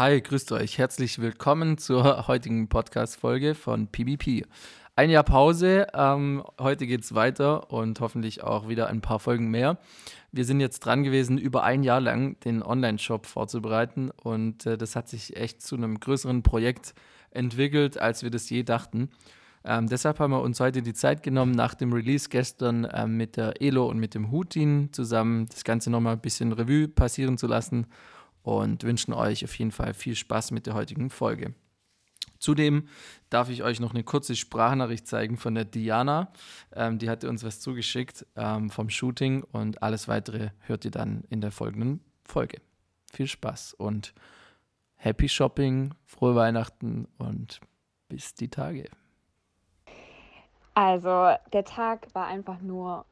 Hi, grüßt euch. Herzlich willkommen zur heutigen Podcast-Folge von PBP. Ein Jahr Pause. Ähm, heute geht es weiter und hoffentlich auch wieder ein paar Folgen mehr. Wir sind jetzt dran gewesen, über ein Jahr lang den Online-Shop vorzubereiten und äh, das hat sich echt zu einem größeren Projekt entwickelt, als wir das je dachten. Ähm, deshalb haben wir uns heute die Zeit genommen, nach dem Release gestern ähm, mit der Elo und mit dem Hutin zusammen das Ganze nochmal ein bisschen Revue passieren zu lassen und wünschen euch auf jeden Fall viel Spaß mit der heutigen Folge. Zudem darf ich euch noch eine kurze Sprachnachricht zeigen von der Diana. Ähm, die hatte uns was zugeschickt ähm, vom Shooting und alles weitere hört ihr dann in der folgenden Folge. Viel Spaß und Happy Shopping, frohe Weihnachten und bis die Tage. Also der Tag war einfach nur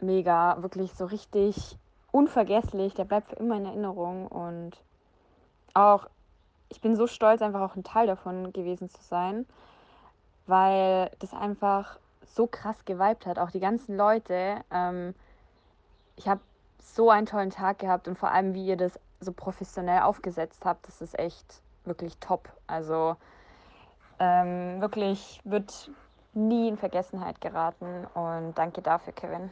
mega, wirklich so richtig unvergesslich. Der bleibt für immer in Erinnerung und auch, ich bin so stolz, einfach auch ein Teil davon gewesen zu sein, weil das einfach so krass geweibt hat. Auch die ganzen Leute. Ähm, ich habe so einen tollen Tag gehabt und vor allem, wie ihr das so professionell aufgesetzt habt, das ist echt wirklich top. Also ähm, wirklich wird nie in Vergessenheit geraten und danke dafür, Kevin.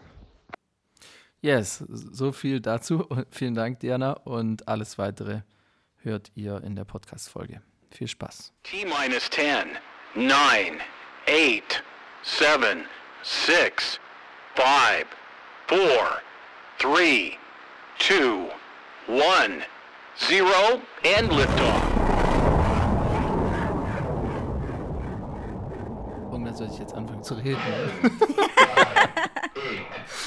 Yes, so viel dazu. Vielen Dank, Diana. Und alles weitere hört ihr in der Podcast-Folge. Viel Spaß. T-minus 10, 9, 8, 7, 6, 5, 4, 3, 2, 1, 0 and liftoff. Irgendwann soll ich jetzt anfangen zu reden.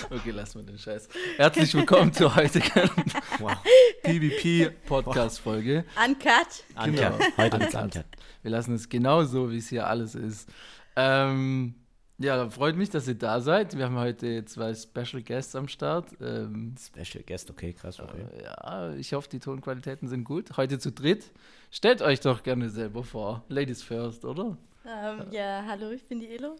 okay, lassen wir den Scheiß. Herzlich willkommen zur heutigen wow. PvP-Podcast-Folge. Uncut. Genau. Heute uncut. uncut. Wir lassen es genau so, wie es hier alles ist. Ähm, ja, freut mich, dass ihr da seid. Wir haben heute zwei Special Guests am Start. Ähm, Special Guest, okay, krass, okay. Äh, ja, ich hoffe, die Tonqualitäten sind gut. Heute zu dritt. Stellt euch doch gerne selber vor. Ladies first, oder? Ähm, ja, hallo, ich bin die Elo.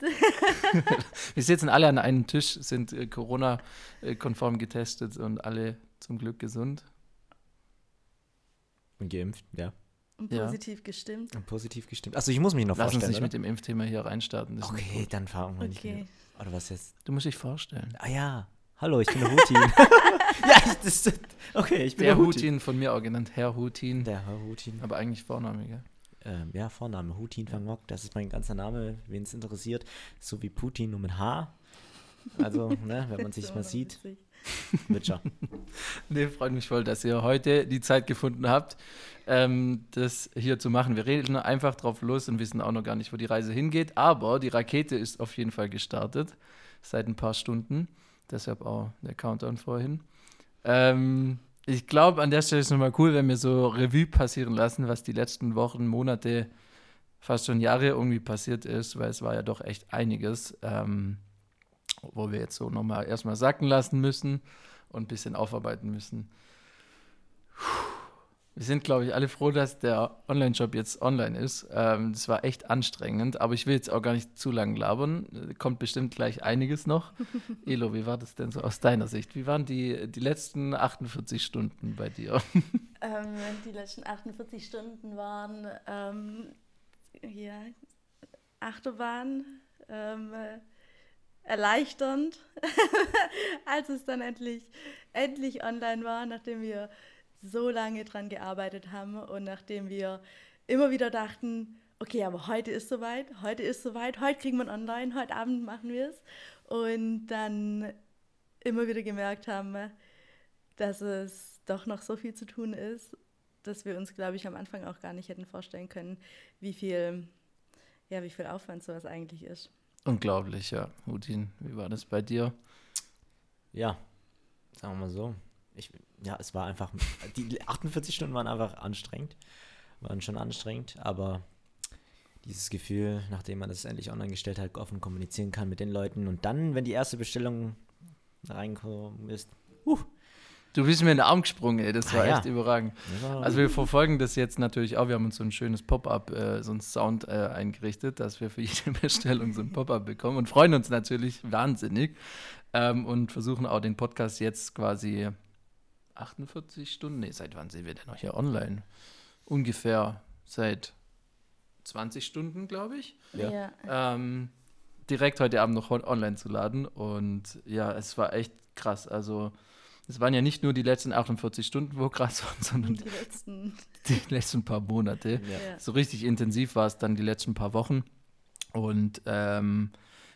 Wir sitzen alle an einem Tisch, sind äh, Corona-konform getestet und alle zum Glück gesund. Und geimpft, ja. Und positiv ja. gestimmt. Und positiv gestimmt. Achso, ich muss mich noch Lass vorstellen. Lass uns nicht oder? mit dem Impfthema hier reinstarten. okay, dann fahren wir okay. nicht. Oder was jetzt? Du musst dich vorstellen. Ah ja. Hallo, ich bin der Hutin. ja, ich, das, okay, ich bin der, der Hutin. Hutin. von mir auch genannt, Herr Hutin. Der Herr Hutin. Aber eigentlich Vorname, gell? Ähm, ja, Vorname, Hutin van Mock, das ist mein ganzer Name, wen es interessiert, so wie Putin nur mit H. Also, ne, wenn man sich mal sieht. Wird schon. nee, freut mich voll, dass ihr heute die Zeit gefunden habt, ähm, das hier zu machen. Wir reden einfach drauf los und wissen auch noch gar nicht, wo die Reise hingeht. Aber die Rakete ist auf jeden Fall gestartet, seit ein paar Stunden. Deshalb auch der Countdown vorhin. Ähm, ich glaube, an der Stelle ist es nochmal cool, wenn wir so Revue passieren lassen, was die letzten Wochen, Monate, fast schon Jahre irgendwie passiert ist, weil es war ja doch echt einiges, ähm, wo wir jetzt so nochmal erstmal sacken lassen müssen und ein bisschen aufarbeiten müssen. Puh. Wir sind, glaube ich, alle froh, dass der Online-Shop jetzt online ist. Ähm, das war echt anstrengend, aber ich will jetzt auch gar nicht zu lang labern. Kommt bestimmt gleich einiges noch. Elo, wie war das denn so aus deiner Sicht? Wie waren die, die letzten 48 Stunden bei dir? Ähm, die letzten 48 Stunden waren ähm, ja, Achterbahn, ähm, erleichternd, als es dann endlich, endlich online war, nachdem wir so lange dran gearbeitet haben und nachdem wir immer wieder dachten, okay, aber heute ist soweit, heute ist soweit, heute kriegen wir online, heute Abend machen wir es und dann immer wieder gemerkt haben, dass es doch noch so viel zu tun ist, dass wir uns, glaube ich, am Anfang auch gar nicht hätten vorstellen können, wie viel, ja, wie viel Aufwand sowas eigentlich ist. Unglaublich, ja. Hudin, wie war das bei dir? Ja, sagen wir mal so ich, ja, es war einfach, die 48 Stunden waren einfach anstrengend, waren schon anstrengend, aber dieses Gefühl, nachdem man das endlich online gestellt hat, offen kommunizieren kann mit den Leuten und dann, wenn die erste Bestellung reinkommen ist, uh, Du bist mir in den Arm gesprungen, ey. Das war ah, echt ja. überragend. Also wir verfolgen das jetzt natürlich auch. Wir haben uns so ein schönes Pop-up, äh, so ein Sound äh, eingerichtet, dass wir für jede Bestellung so ein Pop-up bekommen und freuen uns natürlich wahnsinnig ähm, und versuchen auch den Podcast jetzt quasi 48 Stunden? Nee, seit wann sind wir denn noch hier online? ungefähr seit 20 Stunden, glaube ich. Ja. ja. ähm, direkt heute Abend noch on- online zu laden. Und ja, es war echt krass. Also es waren ja nicht nur die letzten 48 Stunden, wo krass waren, sondern Die letzten. die letzten paar Monate. Ja. Ja. So richtig intensiv war es dann die letzten paar Wochen. Und ähm,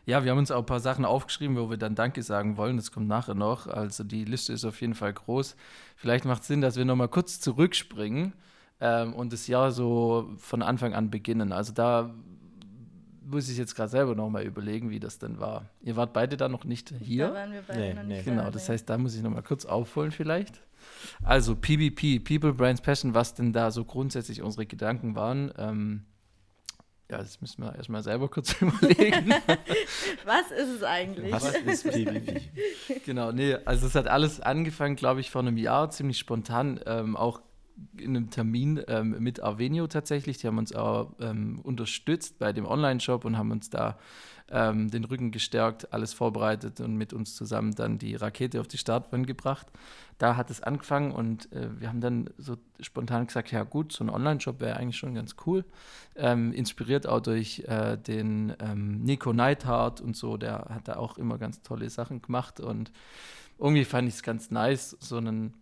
ja, wir haben uns auch ein paar Sachen aufgeschrieben, wo wir dann Danke sagen wollen. Das kommt nachher noch. Also die Liste ist auf jeden Fall groß. Vielleicht macht es Sinn, dass wir nochmal kurz zurückspringen ähm, und das Jahr so von Anfang an beginnen. Also da muss ich jetzt gerade selber nochmal überlegen, wie das denn war. Ihr wart beide da noch nicht Da hier. waren wir beide Nee, noch nee. nicht Genau, da, das nee. heißt, da muss ich nochmal kurz aufholen vielleicht. Also PBP, People, Brands, Passion, was denn da so grundsätzlich unsere Gedanken waren. Ähm, ja, das müssen wir erstmal selber kurz überlegen. Was ist es eigentlich? Was ist PvP? genau, nee, also es hat alles angefangen, glaube ich, vor einem Jahr, ziemlich spontan, ähm, auch in einem Termin ähm, mit Arvenio tatsächlich. Die haben uns auch ähm, unterstützt bei dem Online-Shop und haben uns da ähm, den Rücken gestärkt, alles vorbereitet und mit uns zusammen dann die Rakete auf die Startbahn gebracht. Da hat es angefangen und äh, wir haben dann so spontan gesagt, ja gut, so ein Online-Shop wäre eigentlich schon ganz cool. Ähm, inspiriert auch durch äh, den ähm, Nico Neidhardt und so, der hat da auch immer ganz tolle Sachen gemacht und irgendwie fand ich es ganz nice, so einen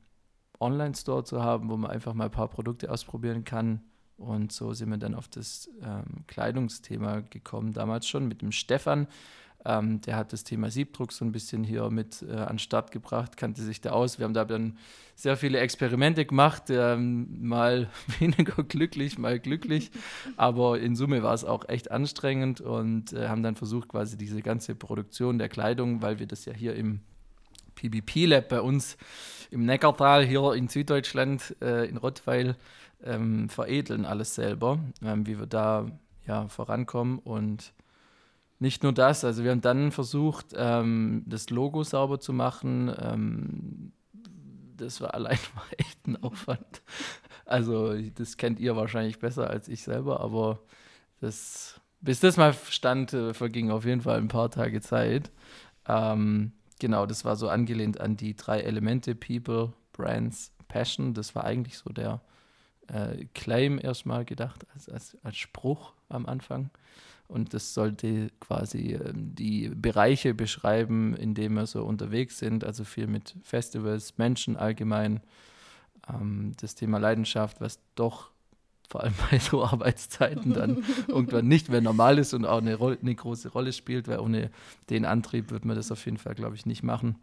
Online-Store zu haben, wo man einfach mal ein paar Produkte ausprobieren kann. Und so sind wir dann auf das ähm, Kleidungsthema gekommen, damals schon mit dem Stefan. Ähm, der hat das Thema Siebdruck so ein bisschen hier mit äh, an den Start gebracht, kannte sich da aus. Wir haben da dann sehr viele Experimente gemacht, ähm, mal weniger glücklich, mal glücklich. Aber in Summe war es auch echt anstrengend und äh, haben dann versucht, quasi diese ganze Produktion der Kleidung, weil wir das ja hier im PBP Lab bei uns im Neckartal hier in Süddeutschland, äh, in Rottweil, ähm, veredeln alles selber, ähm, wie wir da ja vorankommen und nicht nur das, also wir haben dann versucht, ähm, das Logo sauber zu machen. Ähm, das war allein mal echt ein Aufwand. Also das kennt ihr wahrscheinlich besser als ich selber, aber das, bis das mal stand, äh, verging auf jeden Fall ein paar Tage Zeit. Ähm, genau, das war so angelehnt an die drei Elemente, People, Brands, Passion. Das war eigentlich so der äh, Claim erstmal gedacht, als, als, als Spruch am Anfang. Und das sollte quasi ähm, die Bereiche beschreiben, in denen wir so unterwegs sind. Also viel mit Festivals, Menschen allgemein. Ähm, das Thema Leidenschaft, was doch vor allem bei so Arbeitszeiten dann irgendwann nicht mehr normal ist und auch eine, Rolle, eine große Rolle spielt, weil ohne den Antrieb wird man das auf jeden Fall, glaube ich, nicht machen.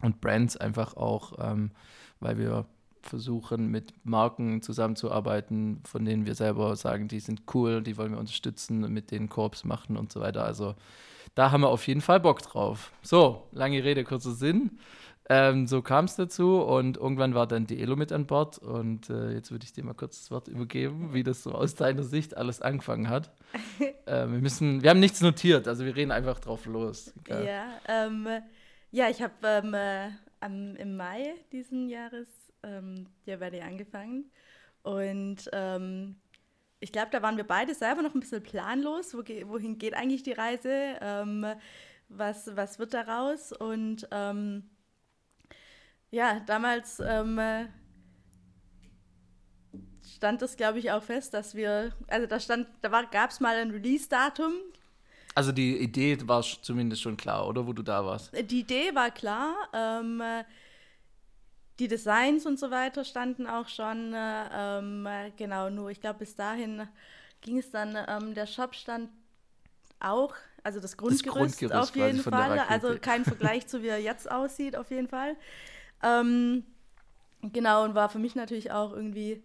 Und Brands einfach auch, ähm, weil wir versuchen, mit Marken zusammenzuarbeiten, von denen wir selber sagen, die sind cool, die wollen wir unterstützen, mit denen Korps machen und so weiter. Also da haben wir auf jeden Fall Bock drauf. So, lange Rede, kurzer Sinn. Ähm, so kam es dazu und irgendwann war dann die Elo mit an Bord und äh, jetzt würde ich dir mal kurz das Wort übergeben, wie das so aus deiner Sicht alles angefangen hat. äh, wir müssen, wir haben nichts notiert, also wir reden einfach drauf los. Egal. Ja, ähm, ja ich habe ähm, äh, am- im Mai diesen Jahres ähm, ja bei dir angefangen und ähm, ich glaube, da waren wir beide selber noch ein bisschen planlos, wo ge wohin geht eigentlich die Reise, ähm, was, was wird daraus und ja, damals ähm, äh, stand das, glaube ich, auch fest, dass wir, also da stand, da gab es mal ein Release-Datum, Also die Idee war zumindest schon klar, oder wo du da warst? Die Idee war klar. Ähm, äh, die Designs und so weiter standen auch schon. äh, Ähm, äh, genau, nur ich glaube, bis dahin ging es dann, ähm, der Shop stand auch, also das Grundgerüst, Grundgerüst auf jeden Fall. Also kein Vergleich zu wie er jetzt aussieht, auf jeden Fall. Ähm, genau, und war für mich natürlich auch irgendwie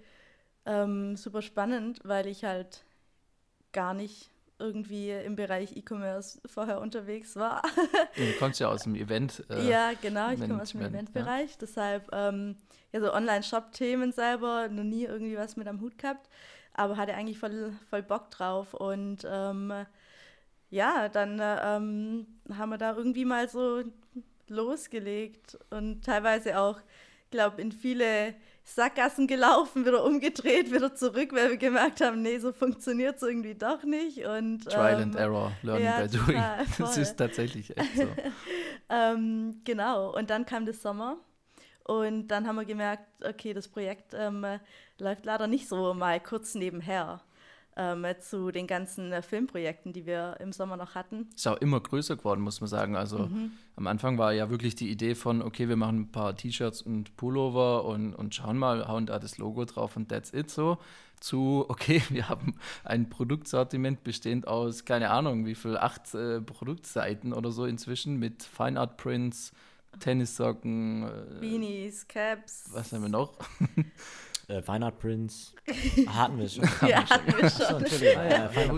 ähm, super spannend, weil ich halt gar nicht irgendwie im Bereich E-Commerce vorher unterwegs war. Du kommst ja aus dem Event. Äh, ja, genau, ich komme aus dem Eventbereich, deshalb ähm, ja so Online-Shop-Themen selber noch nie irgendwie was mit am Hut gehabt, aber hatte eigentlich voll, voll Bock drauf und ähm, ja, dann äh, ähm, haben wir da irgendwie mal so losgelegt und teilweise auch, glaube in viele Sackgassen gelaufen, wieder umgedreht, wieder zurück, weil wir gemerkt haben, nee, so funktioniert es irgendwie doch nicht und Trial ähm, and Error, Learning ja, by Doing. total, Das ist tatsächlich echt so. ähm, genau, und dann kam der Sommer Und dann haben wir gemerkt, okay, das Projekt ähm, läuft leider nicht so mal kurz nebenher ähm, zu den ganzen äh, Filmprojekten, die wir im Sommer noch hatten. Ist auch immer größer geworden, muss man sagen. Also Mhm. am Anfang war ja wirklich die Idee von, okay, wir machen ein paar T-Shirts und Pullover und, und schauen mal, hauen da das Logo drauf und that's it so. Zu, okay, wir haben ein Produktsortiment bestehend aus, keine Ahnung, wie viel, acht äh, Produktseiten oder so inzwischen mit Fine Art Prints, Tennissocken, äh, Beanies, Caps. was haben wir noch? Äh, Fine Art Prints. Hatten wir schon. Ja, hatten wir schon. Art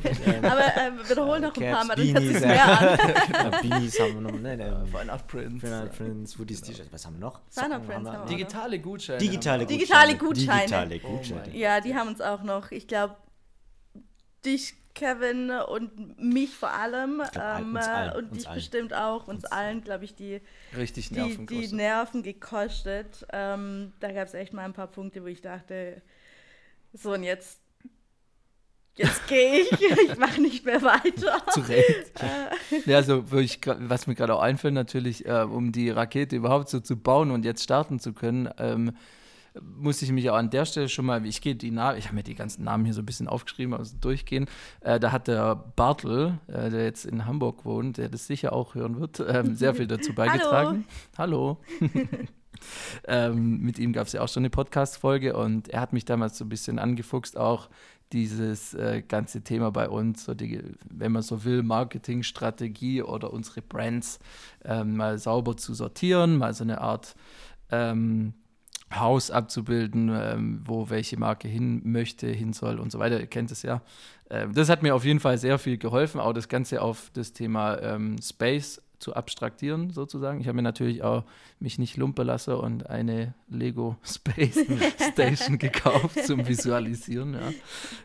Prints. Ähm, Aber äh, wiederhol noch ein Caps, paar Mal, dann hört Beanies, sich äh, mehr an. Beanies haben wir noch. Ne, ne, Fine Art Prints. Fine Art Prints, Hoodies, T-Shirts. Was haben wir noch? Fine Art Socken Prints haben wir. Digitale Gutscheine. Digitale auch. Digitale Gutscheine. Gutscheine. Digitale Oh Gutscheine. mein Ja, die haben uns auch noch, ich glaube, dich, Kevin und mich vor allem glaub, ähm, uns allen, äh, und uns dich allen. bestimmt auch, uns allen, glaube ich, die, Richtig die, Nerven die gekostet. Nerven gekostet. Ähm, da gab es echt mal ein paar Punkte, wo ich dachte, so und jetzt, jetzt gehe ich, ich mache nicht mehr weiter. Zu Recht. Äh, Ja, also ich, was mir gerade auch einfällt, natürlich, äh, um die Rakete überhaupt so zu bauen und jetzt starten zu können, ähm, muss ich mich auch an der Stelle schon mal, ich gehe die Namen, ich habe mir die ganzen Namen hier so ein bisschen aufgeschrieben, also durchgehen. Äh, da hat der Bartel, äh, der jetzt in Hamburg wohnt, der das sicher auch hören wird, ähm, sehr viel dazu beigetragen. Hallo. ähm, mit ihm gab es ja auch schon eine Podcast-Folge und er hat mich damals so ein bisschen angefuchst, auch dieses äh, ganze Thema bei uns, so die, wenn man so will, Marketingstrategie oder unsere Brands ähm, mal sauber zu sortieren, mal so eine Art ähm, Haus abzubilden, ähm, wo welche Marke hin möchte, hin soll und so weiter. Ihr kennt es ja. Ähm, das hat mir auf jeden Fall sehr viel geholfen, auch das Ganze auf das Thema ähm, Space zu abstraktieren, sozusagen. Ich habe mir natürlich auch mich nicht lumpen lassen und eine Lego Space Station gekauft zum Visualisieren. Ja.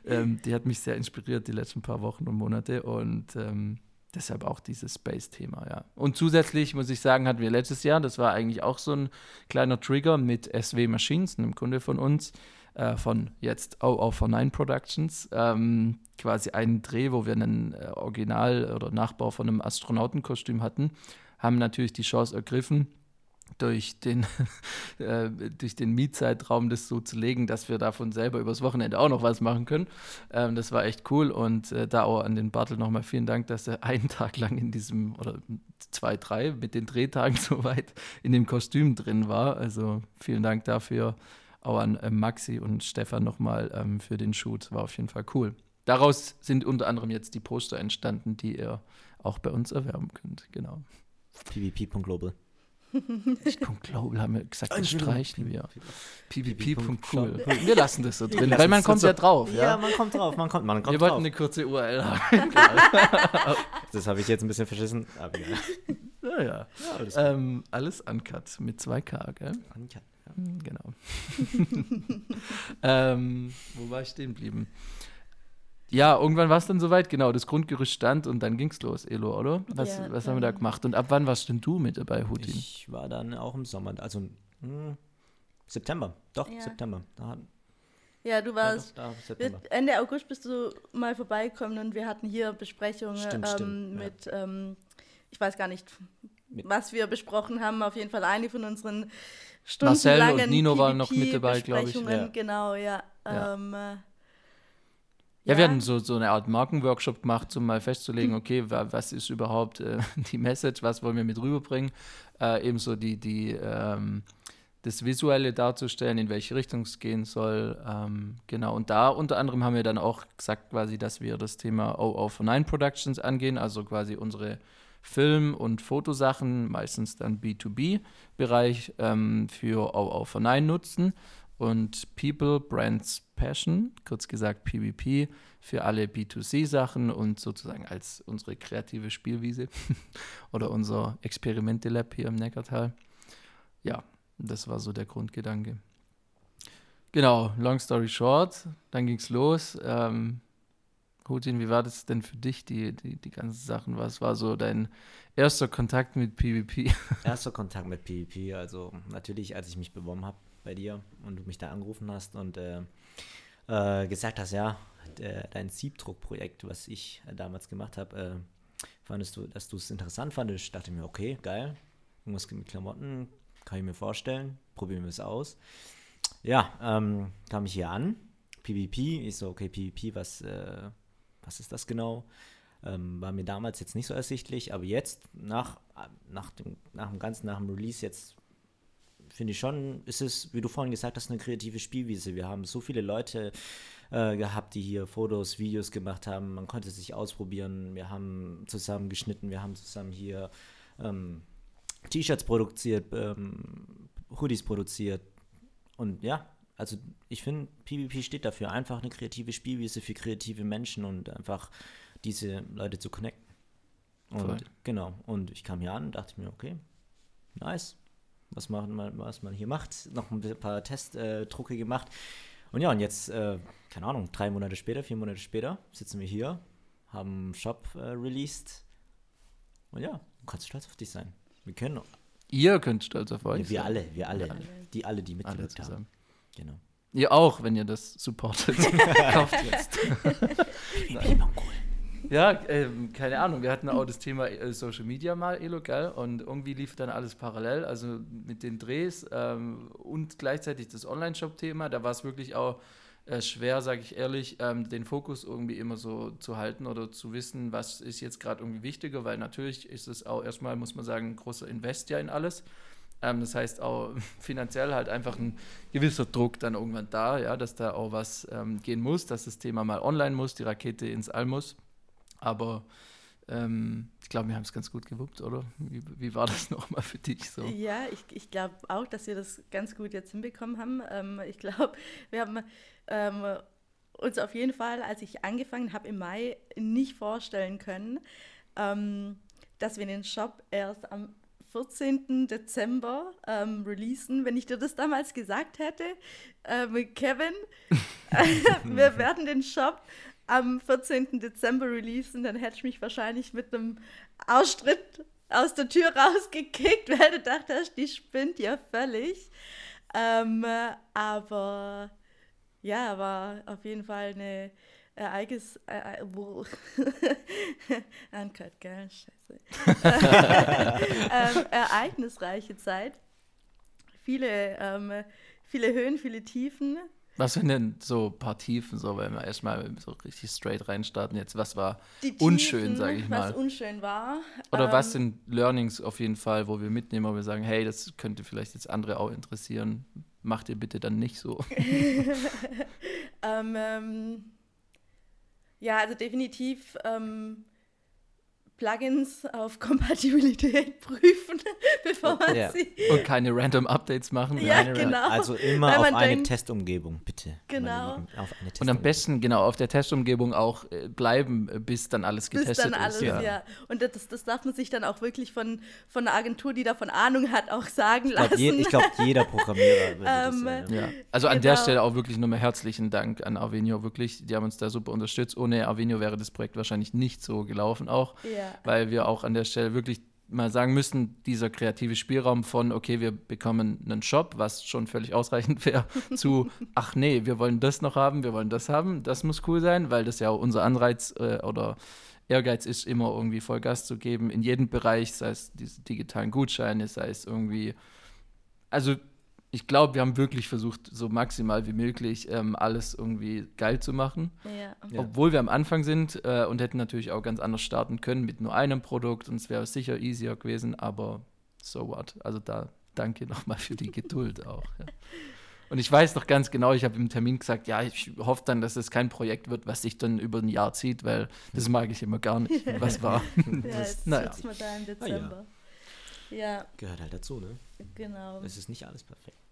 Ähm, die hat mich sehr inspiriert die letzten paar Wochen und Monate und ähm, deshalb auch dieses Space-Thema, ja. Und zusätzlich muss ich sagen, hatten wir letztes Jahr, das war eigentlich auch so ein kleiner Trigger mit SW Machines, einem Kunde von uns, äh, von jetzt OO49 Productions, ähm, quasi einen Dreh, wo wir einen äh, Original- oder Nachbau von einem Astronautenkostüm hatten, haben natürlich die Chance ergriffen, durch den, äh, durch den Mietzeitraum das so zu legen, dass wir davon selber übers Wochenende auch noch was machen können. Ähm, das war echt cool und äh, da auch an den Bartel nochmal vielen Dank, dass er einen Tag lang in diesem, oder zwei, drei, mit den Drehtagen soweit in dem Kostüm drin war. Also vielen Dank dafür. Auch an äh, Maxi und Stefan nochmal ähm, für den Shoot. War auf jeden Fall cool. Daraus sind unter anderem jetzt die Poster entstanden, die ihr auch bei uns erwerben könnt. Genau. pvp.global. Ich komm, Global haben wir gesagt, das streichen wir. PvP. pvp.cool. Wir lassen das so drin, weil man kommt ja drauf. Ja, man kommt drauf, man kommt, man kommt Wir wollten eine kurze URL haben. Das habe ich jetzt ein bisschen verschissen. Aber ja. ja, ja. ja, alles Ähm, alles uncut mit 2K, gell? Ja. Hm, Genau. ähm, wo war ich stehen geblieben? Ja, irgendwann war es dann soweit, genau, das Grundgerüst stand und dann ging's los, Elo, oder? Was, Ja, was haben wir da gemacht? Und ab wann warst denn du mit dabei, Hutin? Ich war dann auch im Sommer, also hm, September. Doch, Ja. September. Da, ja, du ja, warst doch, da, Ende August bist du mal vorbeigekommen und wir hatten hier Besprechungen Stimmt, ähm, stimmt, ja. mit, ähm, ich weiß gar nicht, Mit- was wir besprochen haben. Auf jeden Fall eine von unseren Marcel und stundenlangen Nino waren noch mit dabei, glaub ich. Ja. Genau, ja. Ja. Ähm, äh, Ja, wir hatten so, so eine Art Markenworkshop gemacht, um mal festzulegen, okay, wa, was ist überhaupt äh, die Message, was wollen wir mit rüberbringen, äh, ebenso die, die, ähm, das Visuelle darzustellen, in welche Richtung es gehen soll. Ähm, genau, und da unter anderem haben wir dann auch gesagt, quasi, dass wir das Thema OO49 Productions angehen, also quasi unsere Film- und Fotosachen, meistens dann B2B-Bereich, ähm, für OO49 nutzen. Und People, Brands, Passion, kurz gesagt PvP, für alle B2C-Sachen und sozusagen als unsere kreative Spielwiese oder unser Experimente-Lab hier im Neckartal. Ja, das war so der Grundgedanke. Genau, long story short, dann ging es los. Ähm, Hutin, wie war das denn für dich, die, die, die ganzen Sachen? Was war so dein erster Kontakt mit PvP? Erster Kontakt mit PvP, also natürlich, als ich mich beworben habe bei dir und du mich da angerufen hast und äh, äh, gesagt hast, ja, de, dein Siebdruckprojekt, was ich äh, damals gemacht habe, äh, fandest du, dass du es interessant fandest, dachte mir, okay, geil, irgendwas mit Klamotten kann ich mir vorstellen. Probieren wir es aus. Ja, ähm, kam ich hier an. PvP, ich so, okay, PvP, was, äh, was ist das genau? Ähm, war mir damals jetzt nicht so ersichtlich, aber jetzt, nach, nach, dem, nach dem Ganzen, nach dem Release, jetzt finde ich schon, ist es, wie du vorhin gesagt hast, eine kreative Spielwiese. Wir haben so viele Leute äh, gehabt, die hier Fotos, Videos gemacht haben. Man konnte sich ausprobieren. Wir haben zusammen geschnitten, wir haben zusammen hier ähm, T-Shirts produziert, ähm, Hoodies produziert. Und ja, also ich finde, PvP steht dafür. Einfach eine kreative Spielwiese für kreative Menschen und einfach diese Leute zu connecten. Und Voll. genau, und ich kam hier an und dachte mir, okay, nice, was man, was man hier macht. Noch ein paar Testdrucke äh, gemacht. Und ja, und jetzt, äh, keine Ahnung, drei Monate später, vier Monate später, sitzen wir hier, haben einen Shop äh, released. Und ja, du kannst stolz auf dich sein. Wir können. Ihr könnt stolz auf euch. Ja, wir alle, wir alle. alle. Die alle, die mitgewirkt haben. Genau. Ihr auch, wenn ihr das supportet. Kauft jetzt. Ja, ähm, keine Ahnung. Wir hatten auch das Thema äh, Social Media mal, Elo, gell? Und irgendwie lief dann alles parallel, also mit den Drehs ähm, und gleichzeitig das Online-Shop-Thema. Da war es wirklich auch äh, schwer, sage ich ehrlich, ähm, den Fokus irgendwie immer so zu halten oder zu wissen, was ist jetzt gerade irgendwie wichtiger, weil natürlich ist es auch erstmal, muss man sagen, ein großer Invest ja in alles. Ähm, das heißt auch finanziell halt einfach ein gewisser Druck dann irgendwann da, ja, dass da auch was ähm, gehen muss, dass das Thema mal online muss, die Rakete ins All muss. Aber ähm, ich glaube, wir haben es ganz gut gewuppt, oder? Wie, wie war das nochmal für dich so? Ja, ich, ich glaube auch, dass wir das ganz gut jetzt hinbekommen haben. Ähm, ich glaube, wir haben ähm, uns auf jeden Fall, als ich angefangen habe im Mai, nicht vorstellen können, ähm, dass wir den Shop erst am 14. Dezember ähm, releasen. Wenn ich dir das damals gesagt hätte, ähm, Kevin, wir werden den Shop am 14. Dezember releasen, dann hätte ich mich wahrscheinlich mit einem Ausstritt aus der Tür rausgekickt, weil du dachtest, die spinnt ja völlig. Ähm, aber ja, war auf jeden Fall eine Ereignis. Äh, Uncut, gell? Scheiße. ähm, ereignisreiche Zeit. Viele, ähm, viele Höhen, viele Tiefen. Was sind denn so ein paar Tiefen, so, wenn wir erstmal so richtig straight reinstarten jetzt? Was war Tiefen, unschön, sage ich mal? Was unschön war. Oder ähm, was sind Learnings auf jeden Fall, wo wir mitnehmen, wo wir sagen, hey, das könnte vielleicht jetzt andere auch interessieren. Macht ihr bitte dann nicht so. ähm, ähm, ja, also definitiv ähm, Plugins auf Kompatibilität prüfen, bevor man ja. sie. Und keine random Updates machen. Ja, genau. Also immer auf eine denkt, Testumgebung, bitte. Genau. Testumgebung. Und am besten, genau, auf der Testumgebung auch äh, bleiben, äh, bis dann alles getestet ist. Bis dann alles, ist. Ja. ja. Und das, das darf man sich dann auch wirklich von, von einer Agentur, die davon Ahnung hat, auch sagen ich glaub, lassen. Je, ich glaube, jeder Programmierer würde ähm, das ja. Also genau. an der genau. Stelle auch wirklich nochmal herzlichen Dank an Avenio, wirklich. Die haben uns da super unterstützt. Ohne Avenio wäre das Projekt wahrscheinlich nicht so gelaufen auch. Ja. Weil wir auch an der Stelle wirklich mal sagen müssen, dieser kreative Spielraum von, okay, wir bekommen einen Shop, was schon völlig ausreichend wäre, zu, ach nee, wir wollen das noch haben, wir wollen das haben, das muss cool sein, weil das ja auch unser Anreiz äh, oder Ehrgeiz ist, immer irgendwie Vollgas zu geben in jedem Bereich, sei es diese digitalen Gutscheine, sei es irgendwie, also ich glaube, wir haben wirklich versucht, so maximal wie möglich ähm, alles irgendwie geil zu machen. Ja. Obwohl wir am Anfang sind äh, und hätten natürlich auch ganz anders starten können mit nur einem Produkt und es wäre sicher easier gewesen, aber so what. Also da danke nochmal für die Geduld auch. Ja. Und ich weiß noch ganz genau, ich habe im Termin gesagt, ja, ich hoffe dann, dass es kein Projekt wird, was sich dann über ein Jahr zieht, weil das mag ich immer gar nicht. Was war? ja, jetzt naja. wir da im Dezember. Ah, ja. ja. Gehört halt dazu, ne? Genau. Es ist nicht alles perfekt.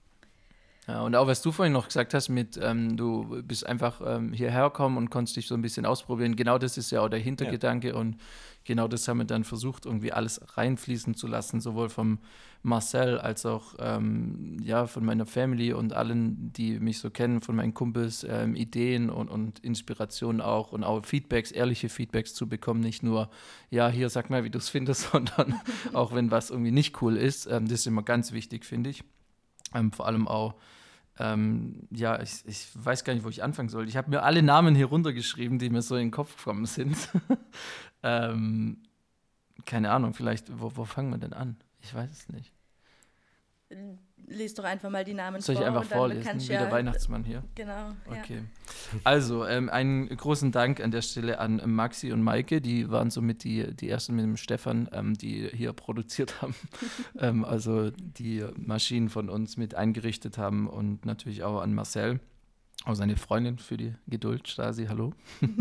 Ja, und auch was du vorhin noch gesagt hast, mit ähm, du bist einfach ähm, hierher gekommen und konntest dich so ein bisschen ausprobieren. Genau das ist ja auch der Hintergedanke ja. und genau das haben wir dann versucht, irgendwie alles reinfließen zu lassen, sowohl vom Marcel als auch ähm, ja, von meiner Family und allen, die mich so kennen, von meinen Kumpels, ähm, Ideen und, und Inspirationen auch und auch Feedbacks, ehrliche Feedbacks zu bekommen. Nicht nur, ja, hier sag mal, wie du es findest, sondern auch wenn was irgendwie nicht cool ist. Ähm, das ist immer ganz wichtig, finde ich. Ähm, vor allem auch, ähm, ja, ich, ich, weiß gar nicht, wo ich anfangen soll. Ich habe mir alle Namen hier runtergeschrieben, die mir so in den Kopf gekommen sind. ähm, keine Ahnung, vielleicht, wo, wo fangen wir denn an? Ich weiß es nicht. Lest doch einfach mal die Namen Soll ich vor. einfach und dann vorlesen, wie du der ja- Weihnachtsmann hier? Genau. Ja. Okay. Also, ähm, einen großen Dank an der Stelle an Maxi und Maike. Die waren somit die, die ersten mit dem Stefan, ähm, die hier produziert haben. ähm, also die Maschinen von uns mit eingerichtet haben und natürlich auch an Marcel, auch seine Freundin für die Geduld. Stasi, hallo.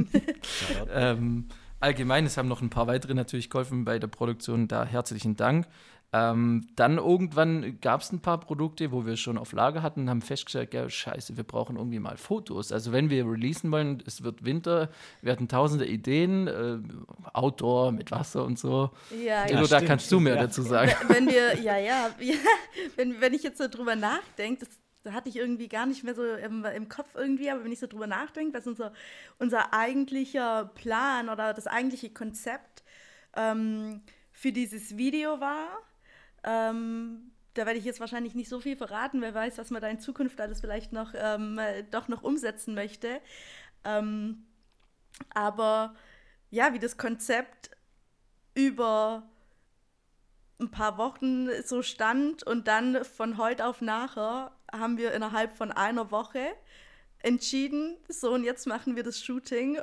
Ähm, allgemein, es haben noch ein paar weitere natürlich geholfen bei der Produktion. Da herzlichen Dank. Ähm, dann irgendwann gab es ein paar Produkte, wo wir schon auf Lager hatten, haben festgestellt, ja, scheiße, wir brauchen irgendwie mal Fotos. Also wenn wir releasen wollen, es wird Winter, wir hatten tausende Ideen, äh, Outdoor mit Wasser und so. Ja, ja. da kannst du mehr ja. dazu sagen. Wenn wir, ja, ja, ja wenn, wenn ich jetzt so drüber nachdenke, das da hatte ich irgendwie gar nicht mehr so im, im Kopf irgendwie, aber wenn ich so drüber nachdenke, was unser, unser eigentlicher Plan oder das eigentliche Konzept ähm, für dieses Video war, ähm, da werde ich jetzt wahrscheinlich nicht so viel verraten, wer weiß, was man da in Zukunft alles vielleicht noch ähm, äh, doch noch umsetzen möchte. Ähm, aber ja, wie das Konzept über ein paar Wochen so stand und dann von heute auf nachher haben wir innerhalb von einer Woche entschieden, so und jetzt machen wir das Shooting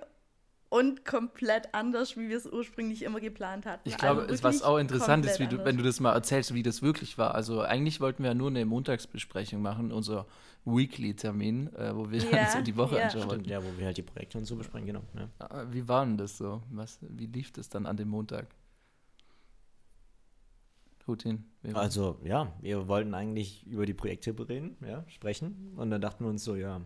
und komplett anders, wie wir es ursprünglich immer geplant hatten. Ich glaube, Also es was auch interessant ist, du, wenn du das mal erzählst, wie das wirklich war. Also eigentlich wollten wir ja nur eine Montagsbesprechung machen, unser Weekly-Termin, äh, wo wir Ja, dann so die Woche ja. anschauen Stimmt, wollten. ja, wo wir halt die Projekte und so besprechen, genau. Ja. Ah, Wie war denn das so? Was, wie lief das dann an dem Montag? War- Also, ja, wir wollten eigentlich über die Projekte reden, ja, sprechen. Und dann dachten wir uns so, ja,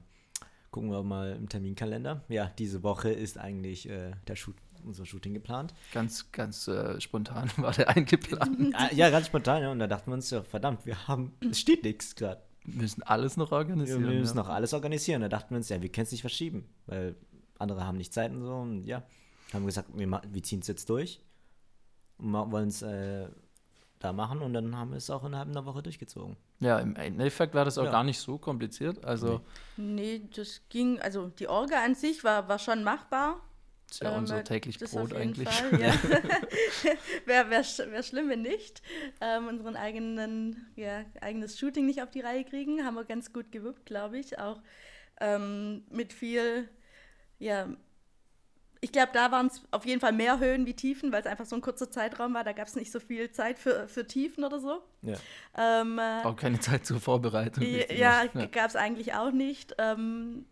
gucken wir mal im Terminkalender. Ja, diese Woche ist eigentlich äh, der Shoot, unser Shooting geplant. Ganz, ganz äh, spontan war der eingeplant. Ah, ja, ganz spontan, ja. Und da dachten wir uns, ja, verdammt, wir haben, es steht nichts gerade. Wir müssen alles noch Wir organisieren. müssen ja. noch alles organisieren. Da dachten wir uns, ja, wir können es nicht verschieben, weil andere haben nicht Zeit und so. Und ja, haben gesagt, wir, wir ziehen es jetzt durch und wollen es äh, da machen. Und dann haben wir es auch innerhalb einer Woche durchgezogen. Ja, im Endeffekt war das auch Ja. gar nicht so kompliziert. Also, Nee, das ging, also die Orga an sich war, war schon machbar. ist ja Ähm, unser täglich das Brot auf jeden eigentlich. Fall, ja. Wäre wär, wär schlimm, wenn nicht. Ähm, unseren eigenen, ja, eigenes Shooting nicht auf die Reihe kriegen. Haben wir ganz gut gewuppt, glaube ich. Auch ähm, mit viel, ja, ich glaube, da waren es auf jeden Fall mehr Höhen wie Tiefen, weil es einfach so ein kurzer Zeitraum war. Da gab es nicht so viel Zeit für, für Tiefen oder so. Ja. Ähm, äh, Auch keine Zeit zur Vorbereitung. ja, ja, gab es eigentlich auch nicht. Ähm,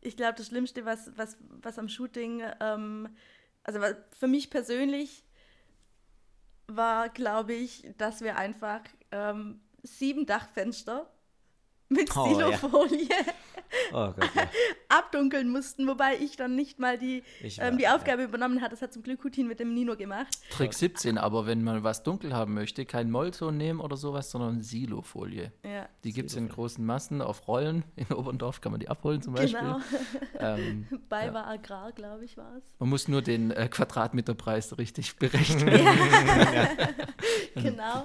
ich glaube, das Schlimmste, was, was, was am Shooting, ähm, also was für mich persönlich war, glaube ich, dass wir einfach ähm, sieben Dachfenster mit Oh, ja. Silofolie Oh Gott, ja. abdunkeln mussten, wobei ich dann nicht mal die, ähm, die Aufgabe übernommen hat. Das hat zum Glück Hutin mit dem Nino gemacht. Trick 17, aber wenn man was dunkel haben möchte, kein Molton nehmen oder sowas, sondern Silofolie. Ja, Die gibt es in großen Massen auf Rollen. In Oberndorf kann man die abholen zum Beispiel. genau. Ähm, Bei Ja. war Agrar, glaube ich, war es. man muss nur den äh, Quadratmeterpreis richtig berechnen. Genau.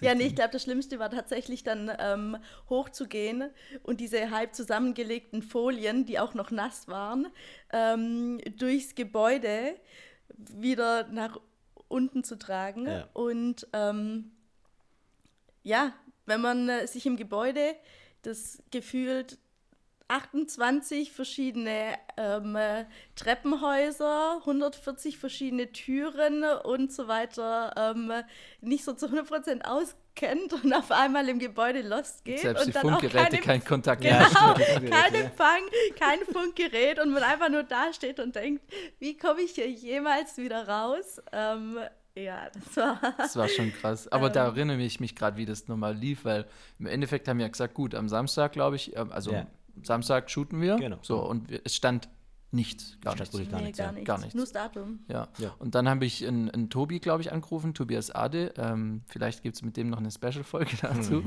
Ja, nee, ich glaube, das Schlimmste war tatsächlich dann ähm, hochzugehen und diese halb zusammengelegten Folien, die auch noch nass waren, ähm, durchs Gebäude wieder nach unten zu tragen. Ja. Und ähm, ja, wenn man äh, sich im Gebäude das gefühlt 28 verschiedene ähm, äh, Treppenhäuser, 140 verschiedene Türen und so weiter ähm, nicht so zu 100% auskennt und auf einmal im Gebäude lost geht. Selbst die und dann auch Funkgeräte keine, kein Kontakt Genau, mehr. kein. Empfang, kein Funkgerät und man einfach nur dasteht und denkt, wie komme ich hier jemals wieder raus? Ähm, ja, das war... Das war schon krass. Aber da Ähm. erinnere ich mich gerade, wie das nochmal lief, weil im Endeffekt haben wir ja gesagt, gut, am Samstag, glaube ich, ähm, also Ja. Samstag shooten wir. Genau. So, und wir, es stand nichts, gar nichts. gar nee, nichts, gar ja. nichts. Gar nichts. Nur das Datum. Ja. Ja. Und dann habe ich einen, einen Tobi, glaube ich, angerufen, Tobias Ade. Ähm, vielleicht gibt es mit dem noch eine Special-Folge dazu.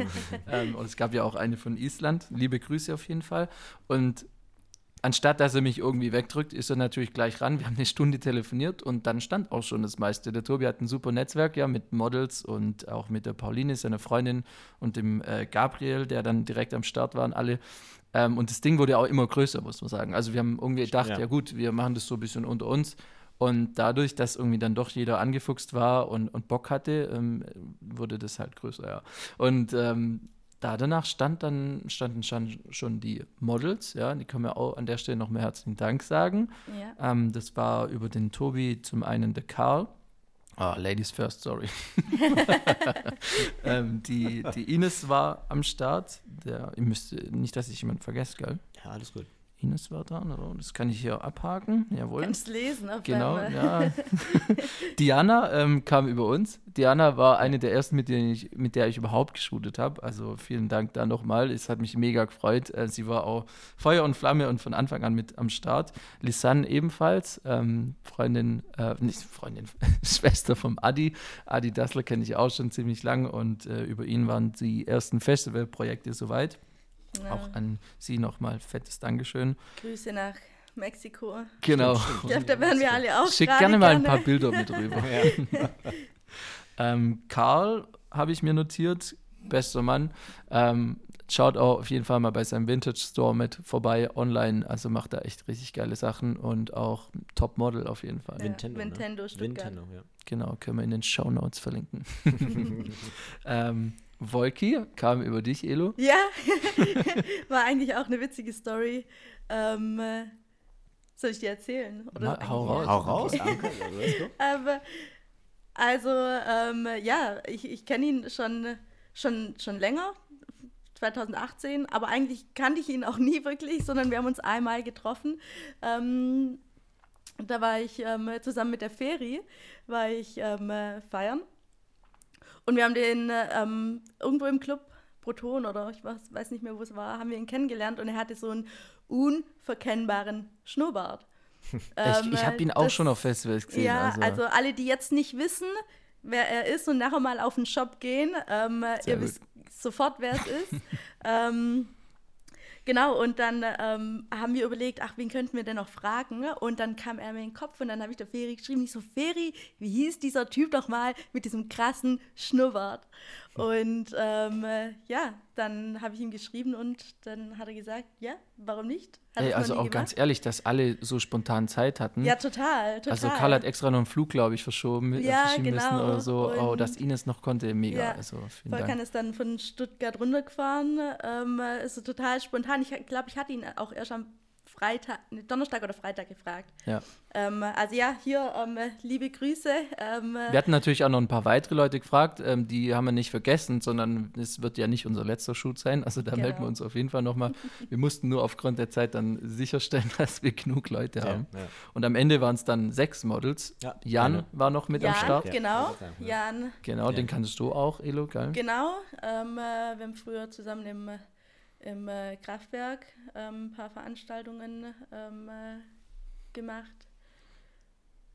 ähm, und es gab ja auch eine von Island. Liebe Grüße auf jeden Fall. Und anstatt dass er mich irgendwie wegdrückt, ist er natürlich gleich ran. Wir haben eine Stunde telefoniert und dann stand auch schon das meiste. Der Tobi hat ein super Netzwerk, ja, mit Models und auch mit der Pauline, seiner Freundin, und dem äh, Gabriel, der dann direkt am Start waren, alle. Ähm, und das Ding wurde auch immer größer, muss man sagen. Also wir haben irgendwie gedacht, ja. Ja. gut, wir machen das so ein bisschen unter uns. Und dadurch, dass irgendwie dann doch jeder angefuchst war und, und Bock hatte, ähm, wurde das halt größer, ja. Und ähm, da danach stand dann, standen schon, schon die Models, ja, die können wir auch an der Stelle noch mehr herzlichen Dank sagen. Ja. Ähm, das war über den Tobi zum einen der Karl. Ah, Ladies first, sorry. ähm, die, die Ines war am Start. Der, ihr müsst nicht, dass ich jemanden vergesse, gell? Ja, alles gut. Ines war da, oder? das kann ich hier abhaken. Jawohl. Kannst lesen auf Genau, ja. Diana ähm, kam über uns. Diana war eine der ersten, mit, denen ich, mit der ich überhaupt geshootet habe. Also vielen Dank da nochmal. Es hat mich mega gefreut. Äh, sie war auch Feuer und Flamme und von Anfang an mit am Start. Lisanne ebenfalls, ähm, Freundin, äh, nicht Freundin, Schwester vom Adi. Adi Dassler kenne ich auch schon ziemlich lang und äh, über ihn waren die ersten Festivalprojekte soweit. Ja. Auch an sie nochmal fettes Dankeschön. Grüße nach Mexiko. Genau. Ich glaube, da wären wir alle auch Schick gerade gerne mal ein paar Bilder mit rüber. ähm, Karl habe ich mir notiert, bester Mann. Ähm, schaut auch auf jeden Fall mal bei seinem Vintage Store mit vorbei online. Also macht da echt richtig geile Sachen und auch Top-Model auf jeden Fall. Ja. Nintendo, Nintendo ne? Stuttgart. Nintendo, ja. Genau, können wir in den Show Notes verlinken. ähm, Volki kam über dich, Elo. Ja, war eigentlich auch eine witzige Story. Ähm, äh, soll ich dir erzählen? Ma- hau eigentlich- raus. Hau raus. Aber, also, ähm, ja, ich, ich kenne ihn schon, schon, schon länger, 2018, aber eigentlich kannte ich ihn auch nie wirklich, sondern wir haben uns einmal getroffen. Ähm, da war ich ähm, zusammen mit der Feri, war ich ähm, äh, feiern. Und wir haben den äh, ähm, irgendwo im Club Proton oder ich weiß, weiß nicht mehr, wo es war, haben wir ihn kennengelernt und er hatte so einen unverkennbaren Schnurrbart. ich Ähm, ich habe ihn auch das- schon auf Festivals gesehen. ja, also, also. alle, die jetzt nicht wissen, wer er ist und nachher mal auf den Shop gehen, ähm, ihr gut. wisst sofort, wer es ist. ähm, genau, und dann ähm, haben wir überlegt, ach, wen könnten wir denn noch fragen? Und dann kam er mir in den Kopf und dann habe ich der Feri geschrieben, ich so, Feri, wie hieß dieser Typ doch mal mit diesem krassen Schnurrbart? Und ähm, äh, ja, dann habe ich ihm geschrieben und dann hat er gesagt, ja, warum nicht? Hat ey, also auch gemacht. ganz ehrlich, dass alle so spontan Zeit hatten. Ja, total, total. Also Karl hat extra noch einen Flug, glaube ich, verschoben, Ja, verschieben müssen genau. oder so. Oh, Und- dass Ines noch konnte, mega. Ja, also vielen Volkan Dank. ist dann von Stuttgart runtergefahren, ähm, äh, ist so total spontan. Ich glaube, ich hatte ihn auch erst am Freitag, Donnerstag oder Freitag gefragt. Ja. Ähm, also ja, hier ähm, liebe Grüße. Ähm, äh, Wir hatten natürlich auch noch ein paar weitere Leute gefragt, ähm, die haben wir nicht vergessen, sondern es wird ja nicht unser letzter Shoot sein. Also da Genau. melden wir uns auf jeden Fall nochmal. Wir mussten nur aufgrund der Zeit dann sicherstellen, dass wir genug Leute haben. Ja, ja. Und am Ende waren es dann sechs Models. Ja, Jan eine. war noch mit am Jan, Start. Ja, genau. Jan, Genau, Ja. den kannst du auch, Elo, geil. genau. Ähm, äh, wir haben früher zusammen im, im äh, Kraftwerk ähm, ein paar Veranstaltungen ähm, äh, gemacht.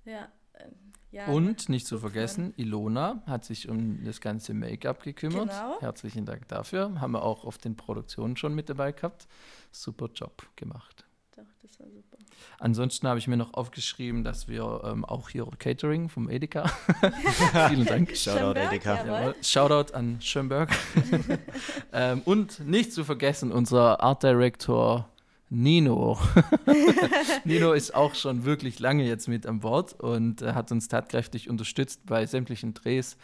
Ja. äh, Jan. Und nicht zu vergessen, Ilona hat sich um das ganze Make-up gekümmert. Genau. Herzlichen Dank dafür. Haben wir auch auf den Produktionen schon mit dabei gehabt. Super Job gemacht. Doch, das war super. Ansonsten habe ich mir noch aufgeschrieben, dass wir ähm, auch hier Catering vom Edeka. Vielen Dank. Shoutout Edeka. jawohl. Shoutout an Schönberg. ähm, und nicht zu vergessen, unser Art Director Nino. Nino ist auch schon wirklich lange jetzt mit an Bord und äh, hat uns tatkräftig unterstützt bei sämtlichen Drehs.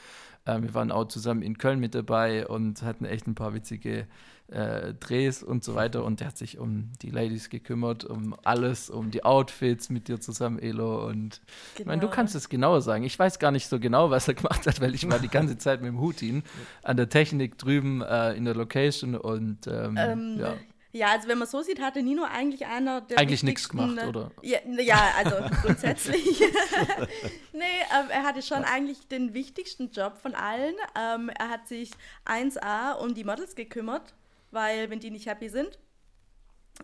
Ähm, wir waren auch zusammen in Köln mit dabei und hatten echt ein paar witzige äh, Drehs und so weiter. Und der hat sich um die Ladies gekümmert, um alles, um die Outfits mit dir zusammen, Elo. Und ich meine, du Genau. kannst es genauer sagen. Ich weiß gar nicht so genau, was er gemacht hat, weil ich war die ganze Zeit mit dem Hutin an der Technik drüben äh, in der Location und ähm, Ähm, ja. ja. also wenn man so sieht, hatte Nino eigentlich einer der Eigentlich nichts gemacht, oder? Ja, n- ja also grundsätzlich. nee, ähm, er hatte schon eigentlich den wichtigsten Job von allen. Ähm, er hat sich 1A um die Models gekümmert, weil wenn die nicht happy sind,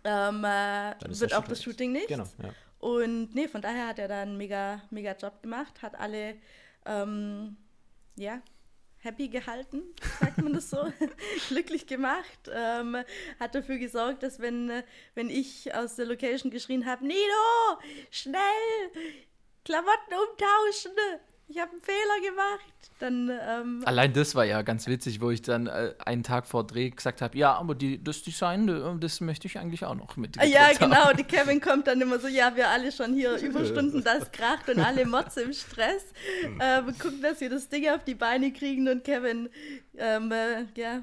ähm, äh, wird auch das Shooting nicht. Genau, ja. Und nee, von daher hat er da einen mega, mega Job gemacht, hat alle, ähm, ja, happy gehalten, sagt man das so, glücklich gemacht, ähm, hat dafür gesorgt, dass wenn, wenn ich aus der Location geschrien habe, Nino, schnell, Klamotten umtauschen, ich habe einen Fehler gemacht, dann, ähm, Allein das war ja ganz witzig, wo ich dann äh, einen Tag vor Dreh gesagt habe, ja, aber die, das Design, äh, das möchte ich eigentlich auch noch mit. Ah, Ja, gedruckt haben. genau. Die Kevin kommt dann immer so, ja, wir alle schon hier Überstunden, das kracht und alle Motz im Stress. Äh, wir gucken, dass wir das Ding auf die Beine kriegen und Kevin, ähm, äh, ja,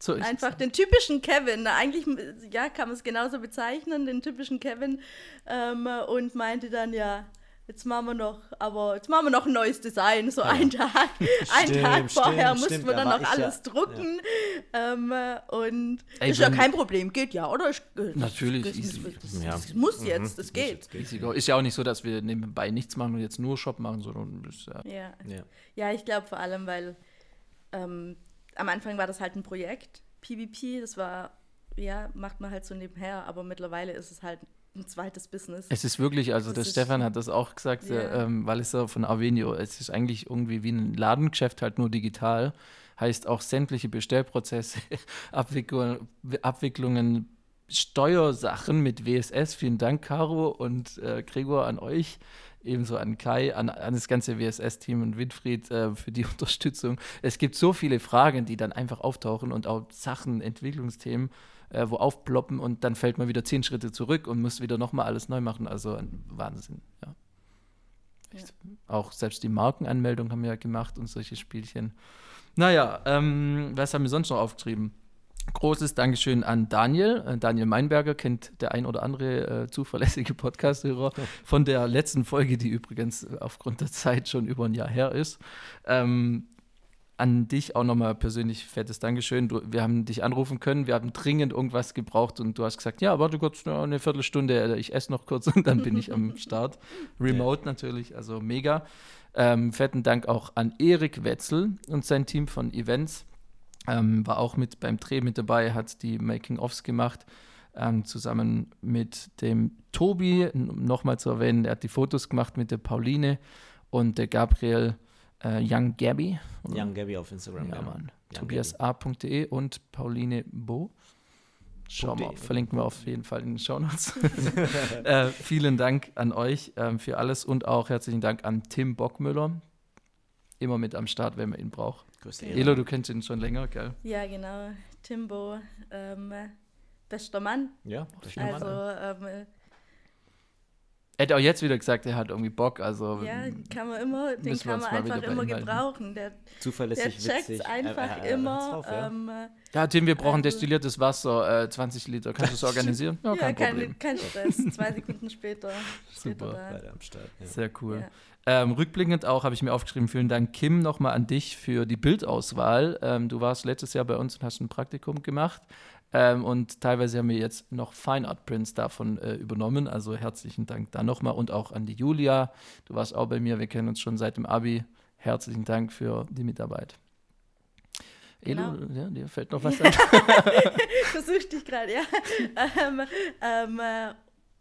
So Einfach den typischen Kevin. Eigentlich ja, kann man es genauso bezeichnen, den typischen Kevin. Ähm, und meinte dann, ja, jetzt machen wir noch, aber jetzt machen wir noch ein neues Design. So einen Tag, einen Stimmt, Tag vorher stimmt, mussten wir da dann noch ich ja- alles drucken. Ähm, und Ey, ist ja kein Problem, geht ja, oder? Ich, das- Natürlich, das, easy. Das, das, Ja. das muss Mhm, jetzt, das geht. Easy go. Ist ja auch nicht so, dass wir nebenbei nichts machen und jetzt nur Shop machen, sondern ja Ja. Ja. Ja, ich glaube vor allem, weil ähm, am Anfang war das halt ein Projekt, PvP, das war, ja, macht man halt so nebenher, aber mittlerweile ist es halt ein zweites Business. Es ist wirklich, also der Stefan hat das auch gesagt, Ja. äh, ähm, weil es ja von Avenio, es ist eigentlich irgendwie wie ein Ladengeschäft, halt nur digital. Heißt auch sämtliche Bestellprozesse, Abwicklung, Abwicklungen, Steuersachen mit WSS. Vielen Dank, Caro und äh, Gregor, an euch. Ebenso an Kai, an, an das ganze WSS-Team und Winfried äh, für die Unterstützung. Es gibt so viele Fragen, die dann einfach auftauchen und auch Sachen, Entwicklungsthemen, äh, wo aufploppen und dann fällt man wieder zehn Schritte zurück und muss wieder nochmal alles neu machen. Also ein Wahnsinn, ja. Echt. Auch selbst die Markenanmeldung haben wir ja gemacht und solche Spielchen. Naja, ähm, was haben wir sonst noch aufgeschrieben? Großes Dankeschön an Daniel. Äh, Daniel Meinberger kennt der ein oder andere äh, zuverlässige Podcast-Hörer von der letzten Folge, die übrigens aufgrund der Zeit schon über ein Jahr her ist. Ähm, an dich auch nochmal persönlich fettes Dankeschön. Du, wir haben dich anrufen können, wir haben dringend irgendwas gebraucht und du hast gesagt, ja, warte kurz, nur eine Viertelstunde, äh, ich esse noch kurz und dann bin ich am Start. Remote natürlich, also mega. Ähm, fetten Dank auch an Erik Wetzel und sein Team von Events. Ähm, war auch mit beim Dreh mit dabei, hat die Making-ofs gemacht, ähm, zusammen mit dem Tobi, nochmal zu erwähnen, er hat die Fotos gemacht mit der Pauline und der Gabriel äh, Young Gabby. oder? Young Gabby auf Instagram. Ja, genau. Mann. Tobiasa.de und Pauline Bo. Schauen wir, .de. verlinken wir auf jeden Fall in den Shownotes. äh, vielen Dank an euch ähm, für alles und auch herzlichen Dank an Tim Bockmüller. Immer mit am Start, wenn man ihn braucht. Grüße Ja. Elo, du kennst ihn schon länger, gell? Ja, genau. Timbo, ähm, bester Mann. Ja, jeden Also, ähm, Er hat auch jetzt wieder gesagt, er hat irgendwie Bock. Also ja, kann man immer, den kann man einfach immer gebrauchen. Der, der zuverlässig, checkt witzig. einfach äh, immer. drauf, ja. ähm, ja, Tim, wir brauchen Also- destilliertes Wasser, äh, 20 Liter. Kannst du es organisieren? Ja, ja, kein kein, Problem. kein Stress. Zwei Sekunden später. Super. Beide am Start. Ja. Sehr cool. Ja. Ähm, rückblickend auch habe ich mir aufgeschrieben, vielen Dank, Kim, nochmal an dich für die Bildauswahl. Ähm, du warst letztes Jahr bei uns und hast ein Praktikum gemacht. Ähm, und teilweise haben wir jetzt noch Fine Art Prints davon äh, übernommen. Also herzlichen Dank da nochmal. Und auch an die Julia. Du warst auch bei mir. Wir kennen uns schon seit dem Abi. Herzlichen Dank für die Mitarbeit. Genau. Elo, ja, dir fällt noch was ein? Versuch dich gerade, ja. ähm, ähm, äh,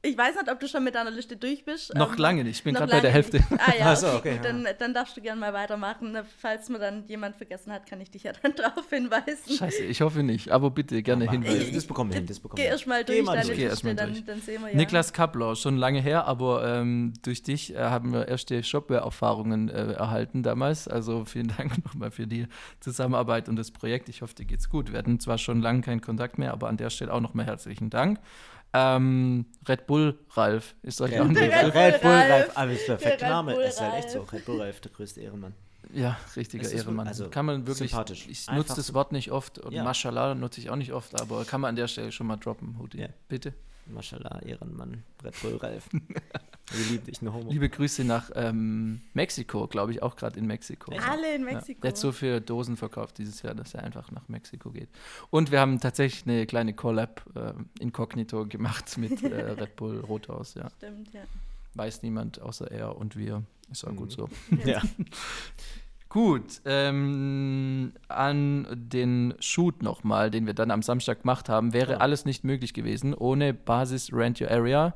ich weiß nicht, ob du schon mit deiner Liste durch bist. noch ähm, lange nicht. Ich bin gerade bei der Hälfte. nicht. Ah ja, Ach so, okay, okay, gut, ja. dann, dann darfst du gerne mal weitermachen. Falls mir dann jemand vergessen hat, kann ich dich ja dann darauf hinweisen. Scheiße, ich hoffe nicht. Aber bitte gerne Mach- hinweisen. Das bekommen wir hin, das bekommen wir hin. erst mal Geh durch mal deine durch. Geh erst mal Liste, durch. dann, dann sehen wir ja. Niklas Kappler, schon lange her, aber ähm, durch dich äh, haben wir erste Shopware-Erfahrungen äh, erhalten damals. Also vielen Dank nochmal für die Zusammenarbeit und das Projekt. Ich hoffe, dir geht's gut. Wir hatten zwar schon lange keinen Kontakt mehr, aber an der Stelle auch nochmal herzlichen Dank. Ähm, Red Bull Ralf ist euch auch ein Red, Begriff. Red Bull Ralf. Aber ist perfekt Der Red Name. Ist halt echt so. Red Bull Ralf, der größte Ehrenmann. Ja, richtiger Ehrenmann. also kann man wirklich. sympathisch. Ich nutze das Wort nicht oft und Ja. Mashallah nutze ich auch nicht oft, aber kann man an der Stelle schon mal droppen, Hudi. Ja. Bitte. Maschallah, Ehrenmann. Red Bull Ralf. Wir lieben dich, homo. Liebe Grüße nach ähm, Mexiko, glaube ich, auch gerade in Mexiko. Alle in Ja, Mexiko. der hat so viele Dosen verkauft dieses Jahr, dass er einfach nach Mexiko geht. Und wir haben tatsächlich eine kleine Collab äh, inkognito gemacht mit äh, Red Bull Rothaus. Ja. Stimmt, ja. Weiß niemand außer er und wir. Ist auch Mhm. gut so. Ja. Gut, ähm, an den Shoot nochmal, den wir dann am Samstag gemacht haben, wäre Ja. alles nicht möglich gewesen ohne Basis Rent Your Area.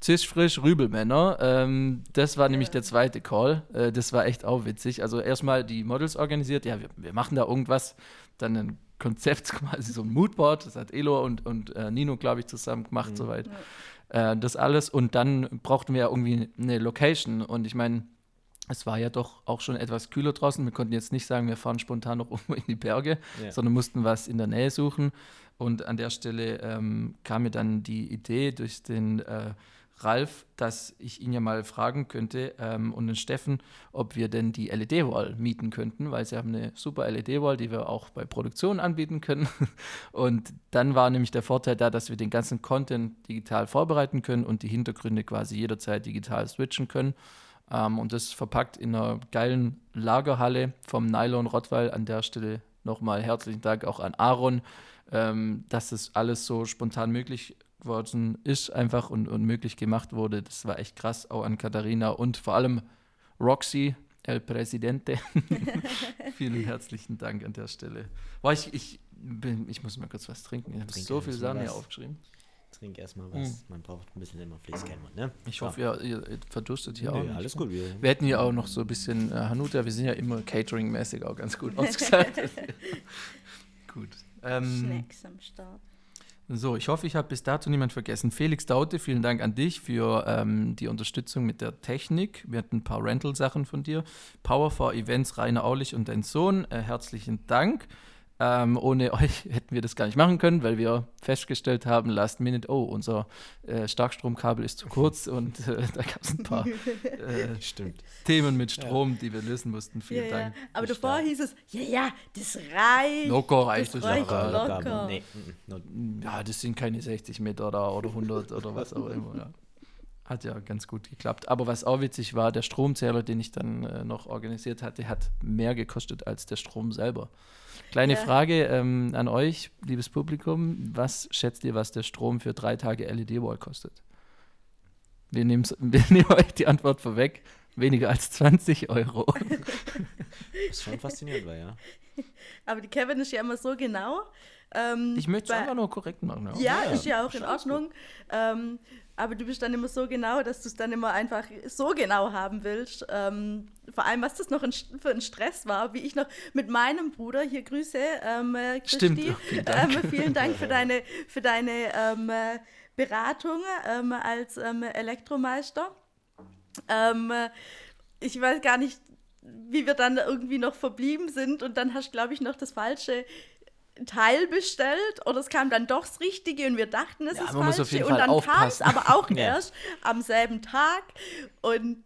Zisch frisch Rübelmänner. Ähm, das war nämlich der zweite Call. Äh, das war echt auch witzig. Also erstmal die Models organisiert. Ja, wir, wir machen da irgendwas. Dann ein Konzept, quasi so ein Moodboard. Das hat Elo und, und äh, Nino, glaube ich, zusammen gemacht, Mhm. soweit. Äh, das alles. Und dann brauchten wir ja irgendwie eine Location. Und ich meine, es war ja doch auch schon etwas kühler draußen. Wir konnten jetzt nicht sagen, wir fahren spontan noch irgendwo in die Berge, Ja. sondern mussten was in der Nähe suchen. Und an der Stelle ähm, kam mir dann die Idee durch den äh, Ralf, dass ich ihn ja mal fragen könnte ähm, und den Steffen, ob wir denn die LED-Wall mieten könnten, weil sie haben eine super LED-Wall, die wir auch bei Produktion anbieten können. Und dann war nämlich der Vorteil da, dass wir den ganzen Content digital vorbereiten können und die Hintergründe quasi jederzeit digital switchen können. Ähm, und das verpackt in einer geilen Lagerhalle vom Nylon Rottweil. An der Stelle nochmal herzlichen Dank auch an Aaron, ähm, dass das alles so spontan möglich worden ist einfach und, und möglich gemacht wurde. Das war echt krass, auch an Katharina und vor allem Roxy, El Presidente. Vielen herzlichen Dank an der Stelle. Boah, ich, ich, bin, ich muss mal kurz was trinken. Ich habe so viel hier was. aufgeschrieben. Trink erstmal was. Man braucht ein bisschen immer Fließkennwort, ne? Ich hoffe, ihr, ihr, ihr verdurstet hier Nö, auch nicht. alles gut. Wir, Wir hätten hier auch noch so ein bisschen äh, Hanuta, wir sind ja immer catering-mäßig auch ganz gut ausgestattet. gut. Ähm, Snacks am Start. So, ich hoffe, ich habe bis dato niemand vergessen. Felix Daute, vielen Dank an dich für ähm, die Unterstützung mit der Technik. Wir hatten ein paar Rental-Sachen von dir. Power for Events, Rainer Aulich und dein Sohn, äh, herzlichen Dank. Ähm, ohne euch hätten wir das gar nicht machen können, weil wir festgestellt haben, last minute, oh, unser äh, Starkstromkabel ist zu kurz und äh, da gab es ein paar äh, stimmt. Themen mit Strom, die wir lösen mussten. Ja, Vielen ja. Dank. Aber Nicht davor stark. hieß es, ja, ja, das reicht. Locker reicht Das es reicht ja. locker. Locker. Nee, mm, mm. Ja, das sind keine 60 Meter da oder 100 oder was auch immer. Hat ja ganz gut geklappt. Aber was auch witzig war, der Stromzähler, den ich dann äh, noch organisiert hatte, hat mehr gekostet als der Strom selber. Kleine Ja. Frage ähm, an euch, liebes Publikum. Was schätzt ihr, was der Strom für drei Tage LED-Wall kostet? Wir, wir nehmen euch die Antwort vorweg. Weniger als 20 Euro. Was schon faszinierend war, ja. Aber die Kevin ist ja immer so genau. Ähm, Ich möchte es einfach nur korrekt machen. Ja. Ja, Ja, ist ja auch ist in. Ordnung. Ähm, aber du bist dann immer so genau, dass du es dann immer einfach so genau haben willst. Ähm, vor allem, was das noch ein, für ein Stress war, wie ich noch mit meinem Bruder, hier Grüße, ähm, äh, Christi, Stimmt, ja, vielen Dank. Ähm, vielen Dank für deine, für deine ähm, äh, Beratung ähm, als ähm, Elektromeister. Ähm, äh, ich weiß gar nicht, wie wir dann irgendwie noch verblieben sind und dann hast du, glaube ich, noch das falsche Teil bestellt oder es kam dann doch das Richtige und wir dachten, es Ja, ist jeden und Fall dann kam es aber auch Ja. erst am selben Tag und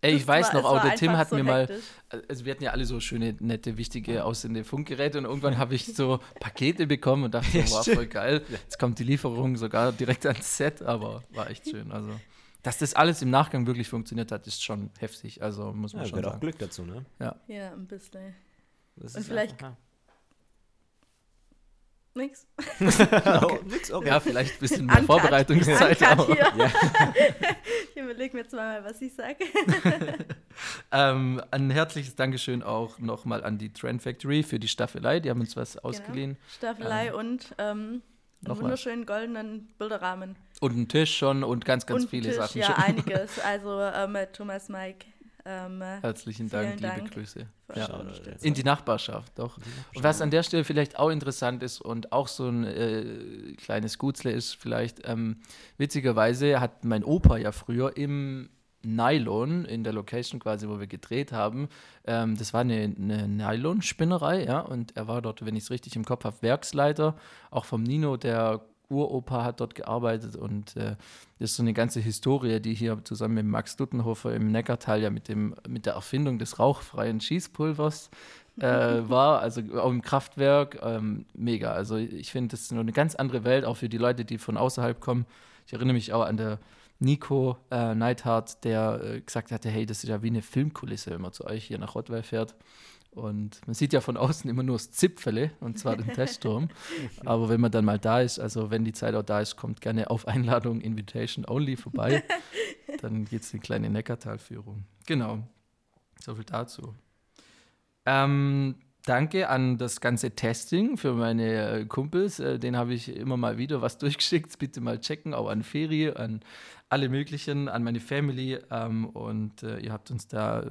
Ey, ich weiß war- noch, auch der Tim hat so mir mal, hektisch. also wir hatten ja alle so schöne, nette, wichtige, aussehende Funkgeräte und irgendwann habe ich so Pakete bekommen und dachte, so, wow, voll geil. Jetzt kommt die Lieferung sogar direkt ans Set, aber war echt schön. Also, dass das alles im Nachgang wirklich funktioniert hat, ist schon heftig. Also muss man Ja, schon gehört auch sagen. Glück dazu, ne? Ja. ja, ein bisschen. Das Und ist vielleicht- einfach- Nix. ja. oh, nix, okay. ja, vielleicht ein bisschen mehr Uncut. Vorbereitungszeit. Uncut hier. Ja. Ich überlege mir jetzt mal, was ich sage. ähm, ein herzliches Dankeschön auch nochmal an die Trend Factory für die Staffelei. Die haben uns was ausgeliehen. Staffelei und ähm, einen Nochmal. wunderschönen goldenen Bilderrahmen. Und einen Tisch schon und ganz, ganz und viele Tisch, Sachen ja, schon. einiges. Also ähm, Thomas, Mike, ähm, Herzlichen Vielen Dank, liebe Dank. Grüße. Ja. In die Nachbarschaft, doch. Und was an der Stelle vielleicht auch interessant ist und auch so ein äh, kleines Gutzle ist, vielleicht, ähm, witzigerweise hat mein Opa ja früher im Nylon, in der Location quasi, wo wir gedreht haben, ähm, das war eine, eine Nylon-Spinnerei, ja, und er war dort, wenn ich es richtig im Kopf habe, Werksleiter, auch vom Nino, der Uropa hat dort gearbeitet und äh, das ist so eine ganze Historie, die hier zusammen mit Max Duttenhofer im Neckartal ja mit, dem, mit der Erfindung des rauchfreien Schießpulvers äh, war, also auch im Kraftwerk, ähm, mega. Also ich finde, das ist nur eine ganz andere Welt, auch für die Leute, die von außerhalb kommen. Ich erinnere mich auch an der Nico äh, Neidhardt, der äh, gesagt hatte, hey, das ist ja wie eine Filmkulisse, wenn man zu euch hier nach Rottweil fährt. Und man sieht ja von außen immer nur das Zipfele, und zwar den Testturm. Aber wenn man dann mal da ist, also wenn die Zeit auch da ist, kommt gerne auf Einladung Invitation Only vorbei. dann geht es eine kleine Neckartalführung. Genau. So viel dazu. Ähm, danke an das ganze Testing für meine äh, Kumpels. Äh, den habe ich immer mal wieder was durchgeschickt. Bitte mal checken, auch an Ferie, an alle möglichen, an meine Family. Ähm, und äh, ihr habt uns da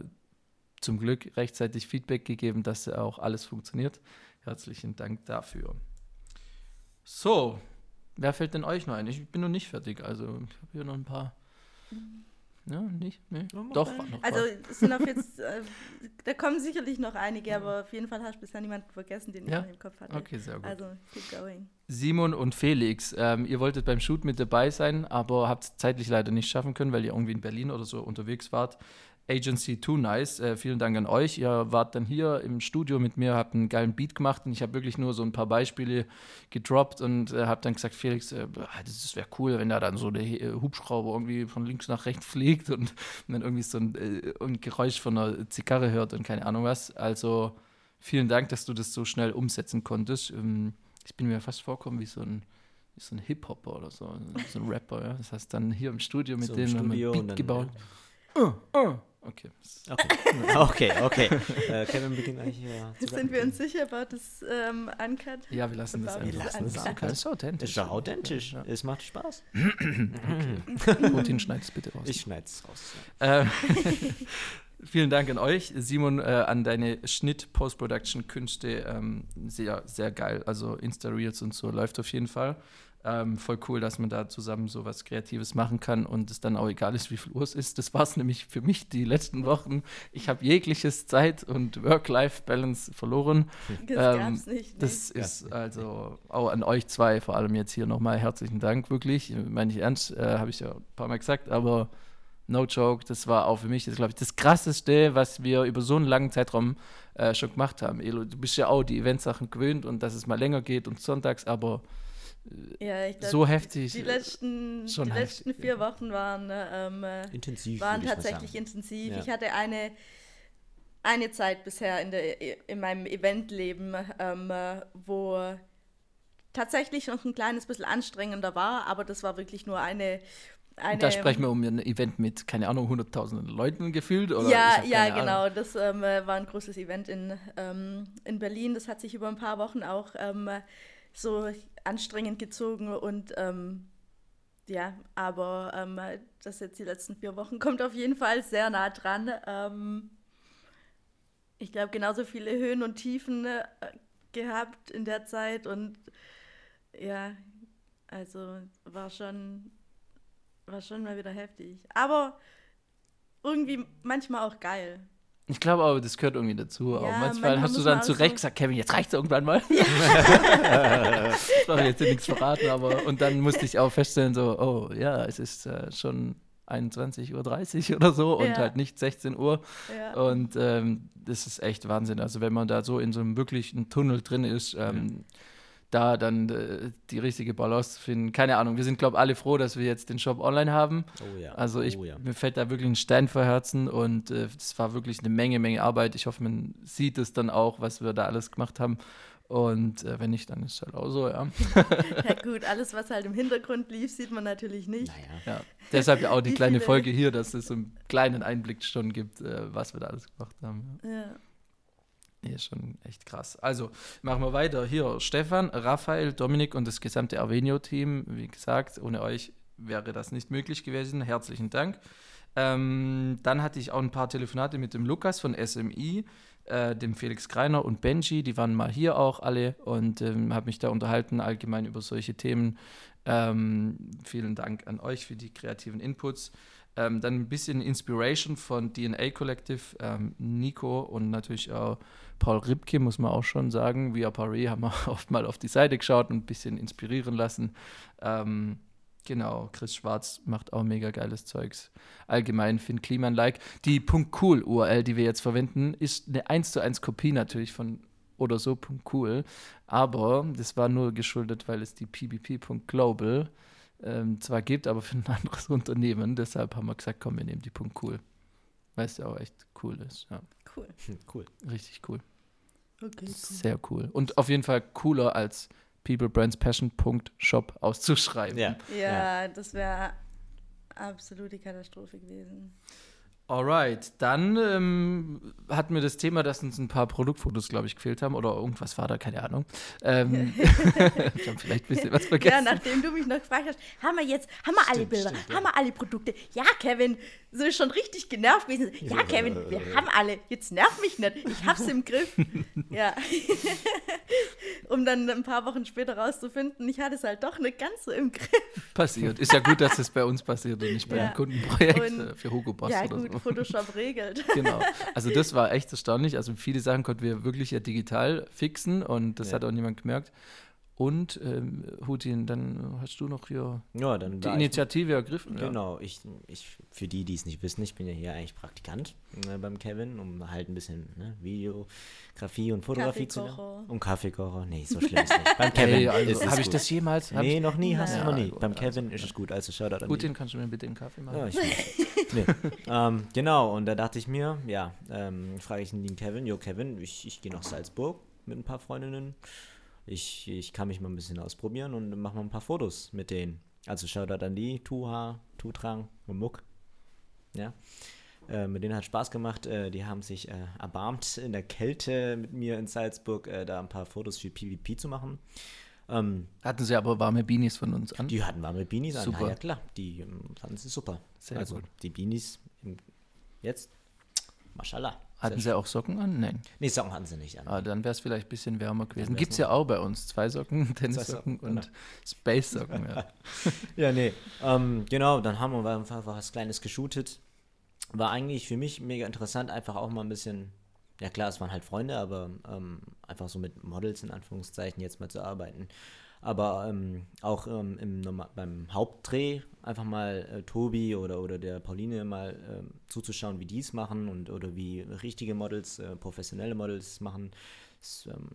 zum Glück rechtzeitig Feedback gegeben, dass auch alles funktioniert. Herzlichen Dank dafür. So, wer fällt denn euch noch ein? Ich bin noch nicht fertig, also ich habe hier noch ein paar. Ja, nicht? Nee. Ja, Doch, noch Also es sind auf jetzt, äh, da kommen sicherlich noch einige, aber auf jeden Fall hast du bisher niemanden vergessen, den ich Ja? noch im Kopf hatte. Okay, sehr gut. Also keep going. Simon und Felix, ähm, ihr wolltet beim Shoot mit dabei sein, aber habt es zeitlich leider nicht schaffen können, weil ihr irgendwie in Berlin oder so unterwegs wart. Agency Too Nice, äh, vielen Dank an euch. Ihr wart dann hier im Studio mit mir, habt einen geilen Beat gemacht und ich habe wirklich nur so ein paar Beispiele gedroppt und äh, habe dann gesagt, Felix, äh, das wäre cool, wenn da dann so der äh, Hubschrauber irgendwie von links nach rechts fliegt und man irgendwie so ein, äh, ein Geräusch von einer Zigarre hört und keine Ahnung was. Also vielen Dank, dass du das so schnell umsetzen konntest. Ähm, ich bin mir fast vorkommen wie so ein, wie so ein Hip-Hopper oder so, so ein Rapper. Ja? Das heißt, dann hier im Studio mit So im denen haben wir Studio Beat dann, gebaut. Uh, uh. Okay. Okay, okay, okay. Äh, Kevin beginnt eigentlich ja, zu Sind wir uns sicher about das ähm, Uncut? Ja, wir lassen das Wir einfach. lassen das Das einfach. ist authentisch. Ist doch authentisch. Ja, Es macht Spaß. ja. Putin schneidet es bitte raus. Ich schneide es raus. Ähm, vielen Dank an euch, Simon, äh, an deine Schnitt-Post-Production-Künste. Ähm, sehr, sehr geil. Also Insta-Reels und so läuft auf jeden Fall. Ähm, voll cool, dass man da zusammen so was Kreatives machen kann und es dann auch egal ist, wie viel Uhr es ist. Das war es nämlich für mich die letzten Wochen. Ich habe jegliches Zeit- und Work-Life-Balance verloren. Das Ähm, gab's nicht. Nee. Das ist also auch an euch zwei, vor allem jetzt hier nochmal herzlichen Dank, wirklich. Meine ich ernst, äh, habe ich ja ein paar Mal gesagt, aber no joke, das war auch für mich, das glaube ich, das krasseste, was wir über so einen langen Zeitraum äh, schon gemacht haben. Elo, du bist ja auch die Eventsachen gewöhnt und dass es mal länger geht und sonntags, aber ja, ich glaub, so heftig. Die letzten, schon die letzten heftig, vier ja. Wochen waren, ähm, äh, Intensiv. waren tatsächlich intensiv. Ja. Ich hatte eine, eine Zeit bisher in, der, in meinem Eventleben, ähm, äh, wo tatsächlich noch ein kleines bisschen anstrengender war, aber das war wirklich nur eine. eine da sprechen wir um ein Event mit, keine Ahnung, hunderttausenden Leuten gefühlt? Oder? Ja, ja, Ahnung. genau. Das ähm, äh, war ein großes Event in, ähm, in Berlin. Das hat sich über ein paar Wochen auch ähm, äh, so anstrengend gezogen und ähm, ja, aber ähm, äh, das jetzt die letzten vier Wochen kommt auf jeden Fall sehr nah dran. Ähm, ich glaube, genauso viele Höhen und Tiefen äh, gehabt in der Zeit und ja, also war schon, war schon mal wieder heftig. Aber irgendwie manchmal auch geil. Ich glaube aber, das gehört irgendwie dazu. Ja, auch manchmal hast du dann zu Recht gesagt, Kevin, jetzt reicht es irgendwann mal. das war jetzt nichts verraten, aber und dann musste ich auch feststellen, so, oh ja, es ist äh, schon 21.30 Uhr oder so und Ja. halt nicht 16 Uhr. Ja. Und ähm, das ist echt Wahnsinn. Also wenn man da so in so einem wirklichen Tunnel drin ist, ähm, da dann äh, die richtige Balance zu finden. Keine Ahnung, wir sind, glaube ich, alle froh, dass wir jetzt den Shop online haben. Oh ja. Also ich, oh ja. mir fällt da wirklich ein Stein vor Herzen und äh, es war wirklich eine Menge, Menge Arbeit. Ich hoffe, man sieht es dann auch, was wir da alles gemacht haben. Und äh, wenn nicht, dann ist es halt auch so, ja. ja gut, alles, was halt im Hintergrund lief, sieht man natürlich nicht. Naja. ja. Deshalb ja auch die kleine Folge hier, dass es so einen kleinen Einblick schon gibt, äh, was wir da alles gemacht haben. Ja. Nee, schon echt krass. Also, machen wir weiter. Hier, Stefan, Raphael, Dominik und das gesamte Avenio-Team. Wie gesagt, ohne euch wäre das nicht möglich gewesen. Herzlichen Dank. Ähm, dann hatte ich auch ein paar Telefonate mit dem Lukas von SMI, äh, dem Felix Greiner und Benji. Die waren mal hier auch alle und ähm, habe mich da unterhalten, allgemein über solche Themen. Ähm, vielen Dank an euch für die kreativen Inputs. Ähm, dann ein bisschen Inspiration von DNA Collective, ähm, Nico und natürlich auch Paul Ribke, muss man auch schon sagen. Via Paris haben wir oft mal auf die Seite geschaut und ein bisschen inspirieren lassen. Ähm, genau, Chris Schwarz macht auch mega geiles Zeugs. Allgemein Finn Kliman like. Die .cool URL, die wir jetzt verwenden, ist eine 1 zu 1 Kopie natürlich von oder so .cool, aber das war nur geschuldet, weil es die pbp.global ähm, zwar gibt, aber für ein anderes Unternehmen. Deshalb haben wir gesagt, komm, wir nehmen die .cool. Weil es ja auch echt cool ist. Ja, Cool. Hm, Cool. richtig cool. Okay, cool. Sehr cool. Und auf jeden Fall cooler als peoplebrandspassion.shop auszuschreiben. Ja. Ja, das wäre absolute Katastrophe gewesen. Alright, dann ähm, hatten wir das Thema, dass uns ein paar Produktfotos, glaube ich, gefehlt haben oder irgendwas war da, keine Ahnung. Ähm, ich habe vielleicht ein bisschen was Ja, vergessen. nachdem du mich noch gefragt hast, haben wir jetzt, haben wir alle Stimmt, Bilder, stimmt, ja. haben wir alle Produkte? Ja, Kevin, so ist schon richtig genervt gewesen. Ja, Kevin, wir haben alle, jetzt nerv mich nicht, ich hab's im Griff. ja. um dann ein paar Wochen später rauszufinden, ich hatte es halt doch nicht ganz so im Griff. passiert. Ist ja gut, dass es bei uns passiert und nicht bei Ja. einem Kundenprojekt Und- äh, für Hugo Boss ja, oder gut, so. Photoshop regelt. Genau. Also das war echt erstaunlich. Also viele Sachen konnten wir wirklich ja digital fixen und das Ja. hat auch niemand gemerkt. Und ähm, Hutin, dann hast du noch hier Ja, dann die war ich- Initiative ergriffen. Ja. Genau, ich, ich, für die, die es nicht wissen, ich bin ja hier eigentlich Praktikant äh, beim Kevin, um halt ein bisschen ne, Videografie und Fotografie zu lernen. Und Kaffeekocher. Nee, so schlimm ist nicht. Beim Kevin Hey, also, ist es habe ich das jemals? Nee, ich, noch nie, hast du Nein. noch nie. Ja, gut, Beim also, Kevin ist es gut, also Shoutout an Hutin, kannst du mir bitte den Kaffee machen? Ja, ich nee. ähm, Genau, und da dachte ich mir, ja, ähm, frage ich den Kevin, jo Kevin, ich, ich gehe nach Salzburg mit ein paar Freundinnen. Ich, ich kann mich mal ein bisschen ausprobieren und mache mal ein paar Fotos mit denen. Also Shoutout an die, Tuha, Tutrang und Muck. Ja. Äh, mit denen hat Spaß gemacht. Äh, die haben sich äh, erbarmt, in der Kälte mit mir in Salzburg äh, da ein paar Fotos für PvP zu machen. Ähm, Hatten sie aber warme Beanies von uns an. die hatten warme Beanies an. Super. Ja, ja, klar. Die ähm, fanden sie super. Sehr also gut. die Beanies jetzt, mashallah. Hatten sie auch Socken an? Nein. Nee, Socken hatten sie nicht an. Ah, dann wäre es vielleicht ein bisschen wärmer gewesen. Gibt es ja auch bei uns. Zwei Socken, Tennissocken Socken, und genau. Space-Socken. Ja. Ja, nee. Ähm, genau, dann haben wir einfach was Kleines geshootet. War eigentlich für mich mega interessant, einfach auch mal ein bisschen, ja klar, es waren halt Freunde, aber ähm, einfach so mit Models in Anführungszeichen jetzt mal zu arbeiten. Aber ähm, auch ähm, im, beim Hauptdreh einfach mal äh, Tobi oder, oder der Pauline mal ähm, zuzuschauen, wie die es machen und oder wie richtige Models, äh, professionelle Models machen. Das, ähm,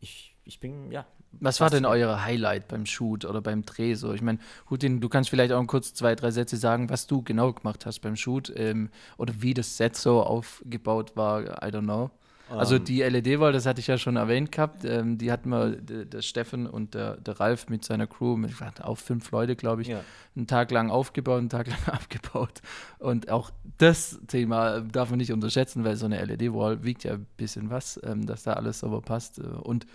ich, ich bin, ja. Was war denn euer Highlight beim Shoot oder beim Dreh? So, ich meine, Hutin, du kannst vielleicht auch kurz zwei, drei Sätze sagen, was du genau gemacht hast beim Shoot ähm, oder wie das Set so aufgebaut war. I don't know. Also Ähm, die LED-Wall, das hatte ich ja schon erwähnt gehabt, ähm, die hatten wir, der, Steffen und der, der Ralf mit seiner Crew, mit auch fünf Leute, glaube ich, Ja. einen Tag lang aufgebaut, einen Tag lang abgebaut. Und auch das Thema darf man nicht unterschätzen, weil so eine LED-Wall wiegt ja ein bisschen was, ähm, dass da alles sauber passt. äh, Und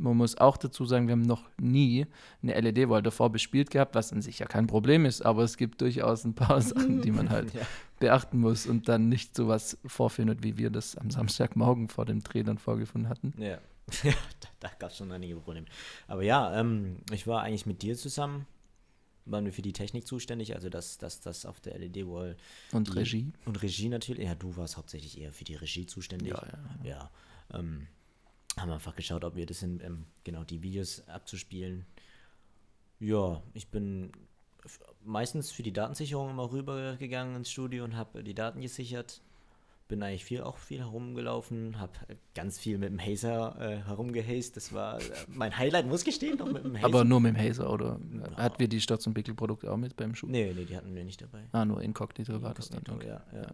man muss auch dazu sagen, wir haben noch nie eine LED-Wall davor bespielt gehabt, was an sich ja kein Problem ist, aber es gibt durchaus ein paar Sachen, die man halt Ja. Beachten muss und dann nicht sowas vorfindet, wie wir das am Samstagmorgen vor dem Dreh dann vorgefunden hatten. Ja, ja da, da gab es schon einige Probleme. Aber ja, ähm, ich war eigentlich mit dir zusammen, waren wir für die Technik zuständig, also dass das, das auf der LED-Wall Und die- Regie. und Regie natürlich. Ja, du warst hauptsächlich eher für die Regie zuständig. Ja, ja. Ja, ähm, haben einfach geschaut, ob wir das hin, ähm, genau die Videos abzuspielen. Ja, ich bin meistens für die Datensicherung immer rübergegangen ins Studio und habe die Daten gesichert. Bin eigentlich viel, auch viel herumgelaufen, habe ganz viel mit dem Hazer äh, herumgehazed. Das war äh, mein Highlight, muss gestehen, noch mit dem Hazer. Aber nur mit dem Hazer, oder? Hatten wir die Sturz- und Pickel-Produkte auch mit beim Shoot? nee, nee, die hatten wir nicht dabei. Ah, nur Inkognito war das dann. Inkognito, Okay. ja, ja.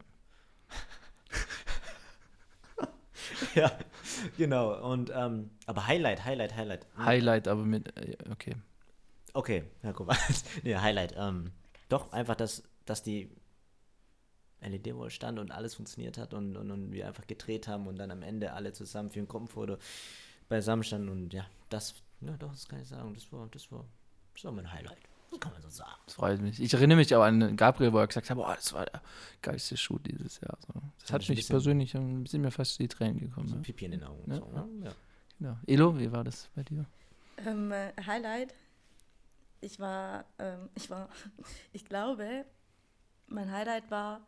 ja, genau. Und ähm, aber Highlight, Highlight, Highlight. Highlight, aber mit, äh, okay. Okay, Herr Kovac. nee, Highlight. Ähm, doch, einfach, dass, dass die LED wohl stand und alles funktioniert hat und, und, und wir einfach gedreht haben und dann am Ende alle zusammen für ein Gruppenfoto beisammen standen und ja, das, ja doch, das kann ich sagen, das war, das war, das war mein Highlight. Das kann man so sagen. Das freut mich. Ich erinnere mich auch an Gabriel, wo er gesagt hat, boah, das war der geilste Shoot dieses Jahr. So. Das Ja, hat das ein mich bisschen- persönlich, ein bisschen mir fast die Tränen gekommen. So Ja. Pipi in den Augen. Ja, so, ne? ja. Genau. Elo, wie war das bei dir? Ähm, äh, Highlight. Ich war, ähm, ich war, ich glaube, mein Highlight war,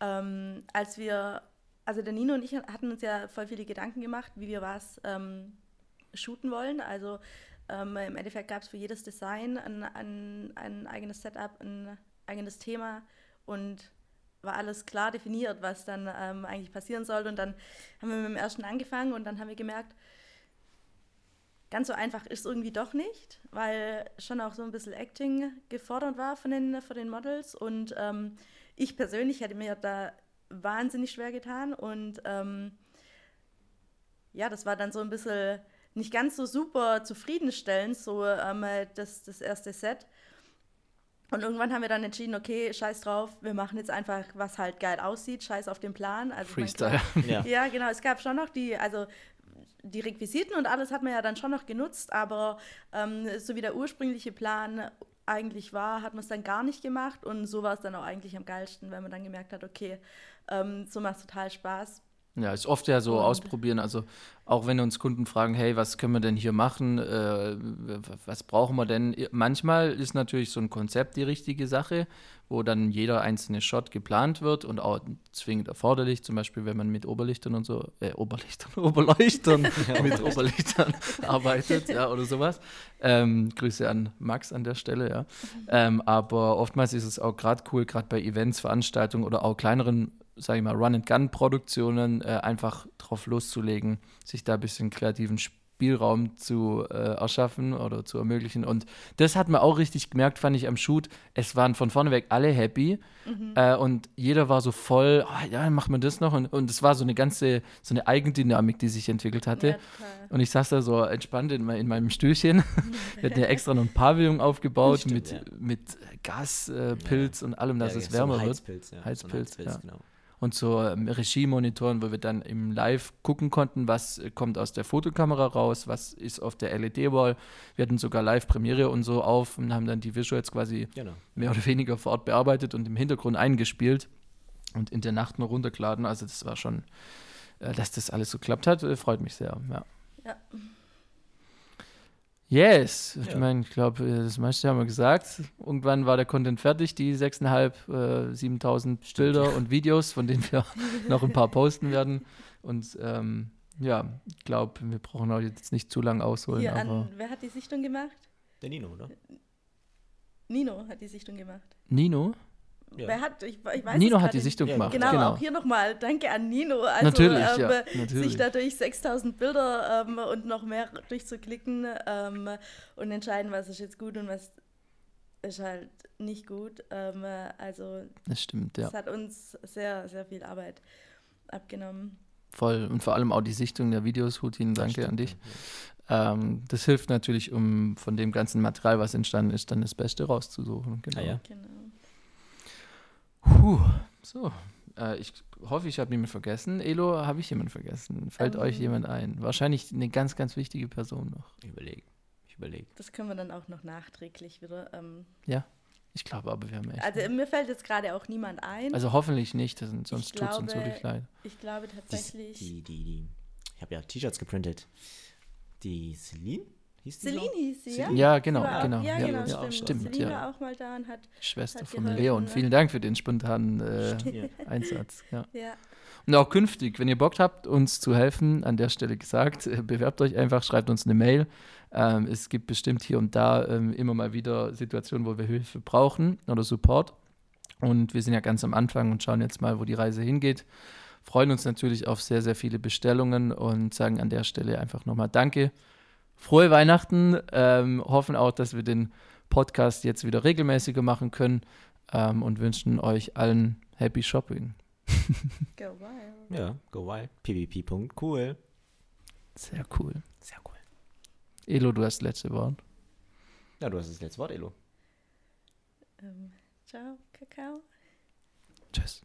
ähm, als wir, also der Nino und ich hatten uns ja voll viele Gedanken gemacht, wie wir was ähm, shooten wollen. Also ähm, im Endeffekt gab es für jedes Design ein, ein, ein eigenes Setup, ein eigenes Thema und war alles klar definiert, was dann ähm, eigentlich passieren soll. Und dann haben wir mit dem ersten angefangen und dann haben wir gemerkt, ganz so einfach ist es irgendwie doch nicht, weil schon auch so ein bisschen Acting gefordert war von den, von den Models. Und ähm, ich persönlich hätte mir da wahnsinnig schwer getan. Und ähm, ja, das war dann so ein bisschen nicht ganz so super zufriedenstellend, so ähm, das, das erste Set. Und irgendwann haben wir dann entschieden, okay, scheiß drauf, wir machen jetzt einfach, was halt geil aussieht, scheiß auf den Plan. Also klar, Freestyle. Ja. ja, genau. Es gab schon noch die, also die Requisiten und alles hat man ja dann schon noch genutzt, aber ähm, so wie der ursprüngliche Plan eigentlich war, hat man es dann gar nicht gemacht und so war es dann auch eigentlich am geilsten, weil man dann gemerkt hat, okay, ähm, so macht es total Spaß. Ja, ist oft ja so ausprobieren. Also auch wenn uns Kunden fragen, hey, was können wir denn hier machen? Äh, was brauchen wir denn? Manchmal ist natürlich so ein Konzept die richtige Sache, wo dann jeder einzelne Shot geplant wird und auch zwingend erforderlich. Zum Beispiel, wenn man mit Oberlichtern und so, äh, Oberlichtern, Oberleuchtern, mit Oberlichtern arbeitet, ja, oder sowas. Ähm, Grüße an Max an der Stelle, ja. Ähm, aber oftmals ist es auch gerade cool, gerade bei Events, Veranstaltungen oder auch kleineren, sage ich mal, Run-and-Gun-Produktionen, äh, einfach drauf loszulegen, sich da ein bisschen kreativen Spielraum zu äh, erschaffen oder zu ermöglichen. Und das hat man auch richtig gemerkt, fand ich am Shoot. Es waren von vorne weg alle happy äh, und jeder war so voll, oh, ja, machen wir das noch. Und, und es war so eine ganze, so eine Eigendynamik, die sich entwickelt hatte. Ja. Und ich saß da so entspannt in, mein, in meinem Stühlchen. Wir hatten ja extra noch ein Pavillon aufgebaut Stimmt, mit, ja. mit Gas, äh, Pilz und allem, dass Ja, es so ein wärmer wird. Heizpilz, ja. Heizpilz, so ein ja. genau. Und so ähm, Regiemonitoren, wo wir dann im Live gucken konnten, was äh, kommt aus der Fotokamera raus, was ist auf der LED-Wall. Wir hatten sogar Live-Premiere und so auf und haben dann die Visuals quasi Genau. mehr oder weniger vor Ort bearbeitet und im Hintergrund eingespielt und in der Nacht noch runtergeladen. Also das war schon, äh, dass das alles so klappt hat, äh, freut mich sehr. Ja. Ja. Yes, ich Ja. meine, ich glaube, äh, das meiste haben wir gesagt. Irgendwann war der Content fertig, die 6.500, äh, 7.000 Bilder und Videos, von denen wir noch ein paar posten werden. Und ähm, ja, ich glaube, wir brauchen auch jetzt nicht zu lang ausholen. Hier aber an, wer hat die Sichtung gemacht? Der Nino, oder? Nino hat die Sichtung gemacht. Nino? Ja. Wer hat, ich, ich weiß Nino hat die. Sichtung gemacht. Genau, genau. auch hier nochmal danke an Nino. Also, Natürlich, ähm, ja, natürlich. sich dadurch 6000 Bilder ähm, und noch mehr durchzuklicken ähm, und entscheiden, was ist jetzt gut und was ist halt nicht gut. Ähm, äh, also Das stimmt, ja. das hat uns sehr, sehr viel Arbeit abgenommen. Voll. Und vor allem auch die Sichtung der Videos, Hutin, danke Stimmt, an dich. ja. Ähm, das hilft natürlich, um von dem ganzen Material, was entstanden ist, dann das Beste rauszusuchen. Genau. Ah, ja. Genau. Puh, so. Äh, ich hoffe, ich habe niemanden vergessen. Elo, habe ich jemanden vergessen? Fällt Ähm. euch jemand ein? Wahrscheinlich eine ganz, ganz wichtige Person noch. Ich überlege. Ich überlege. Das können wir dann auch noch nachträglich wieder. Ähm, Ich glaube aber, wir haben echt. also mir fällt jetzt gerade auch niemand ein. also hoffentlich nicht, sonst tut es uns wirklich leid. ich glaube Die, tatsächlich. die, die, die. Ich habe ja T-Shirts geprintet. Die Celine? Hieß Celine so? hieß sie, ja? Ja, genau, War genau. Ja, ja, genau, ja, stimmt. stimmt, Celine ja. war auch mal da und hat, Schwester hat von geholfen, Leon. ne? Vielen Dank für den spontanen äh. Einsatz. Ja. ja, Und auch künftig, wenn ihr Bock habt, uns zu helfen, an der Stelle gesagt, äh, bewerbt euch einfach, schreibt uns eine Mail. Ähm, es gibt bestimmt hier und da ähm, immer mal wieder Situationen, wo wir Hilfe brauchen oder Support. Und wir sind ja ganz am Anfang und schauen jetzt mal, wo die Reise hingeht. Freuen uns natürlich auf sehr, sehr viele Bestellungen und sagen an der Stelle einfach nochmal Danke. Frohe Weihnachten. Ähm, hoffen auch, dass wir den Podcast jetzt wieder regelmäßiger machen können ähm, und wünschen euch allen Happy Shopping. go wild. Ja, go wild. pvp.cool. Sehr cool. Sehr cool. Elo, du hast das letzte Wort. Ja, du hast das letzte Wort, Elo. Ähm, ciao, Kakao. Tschüss.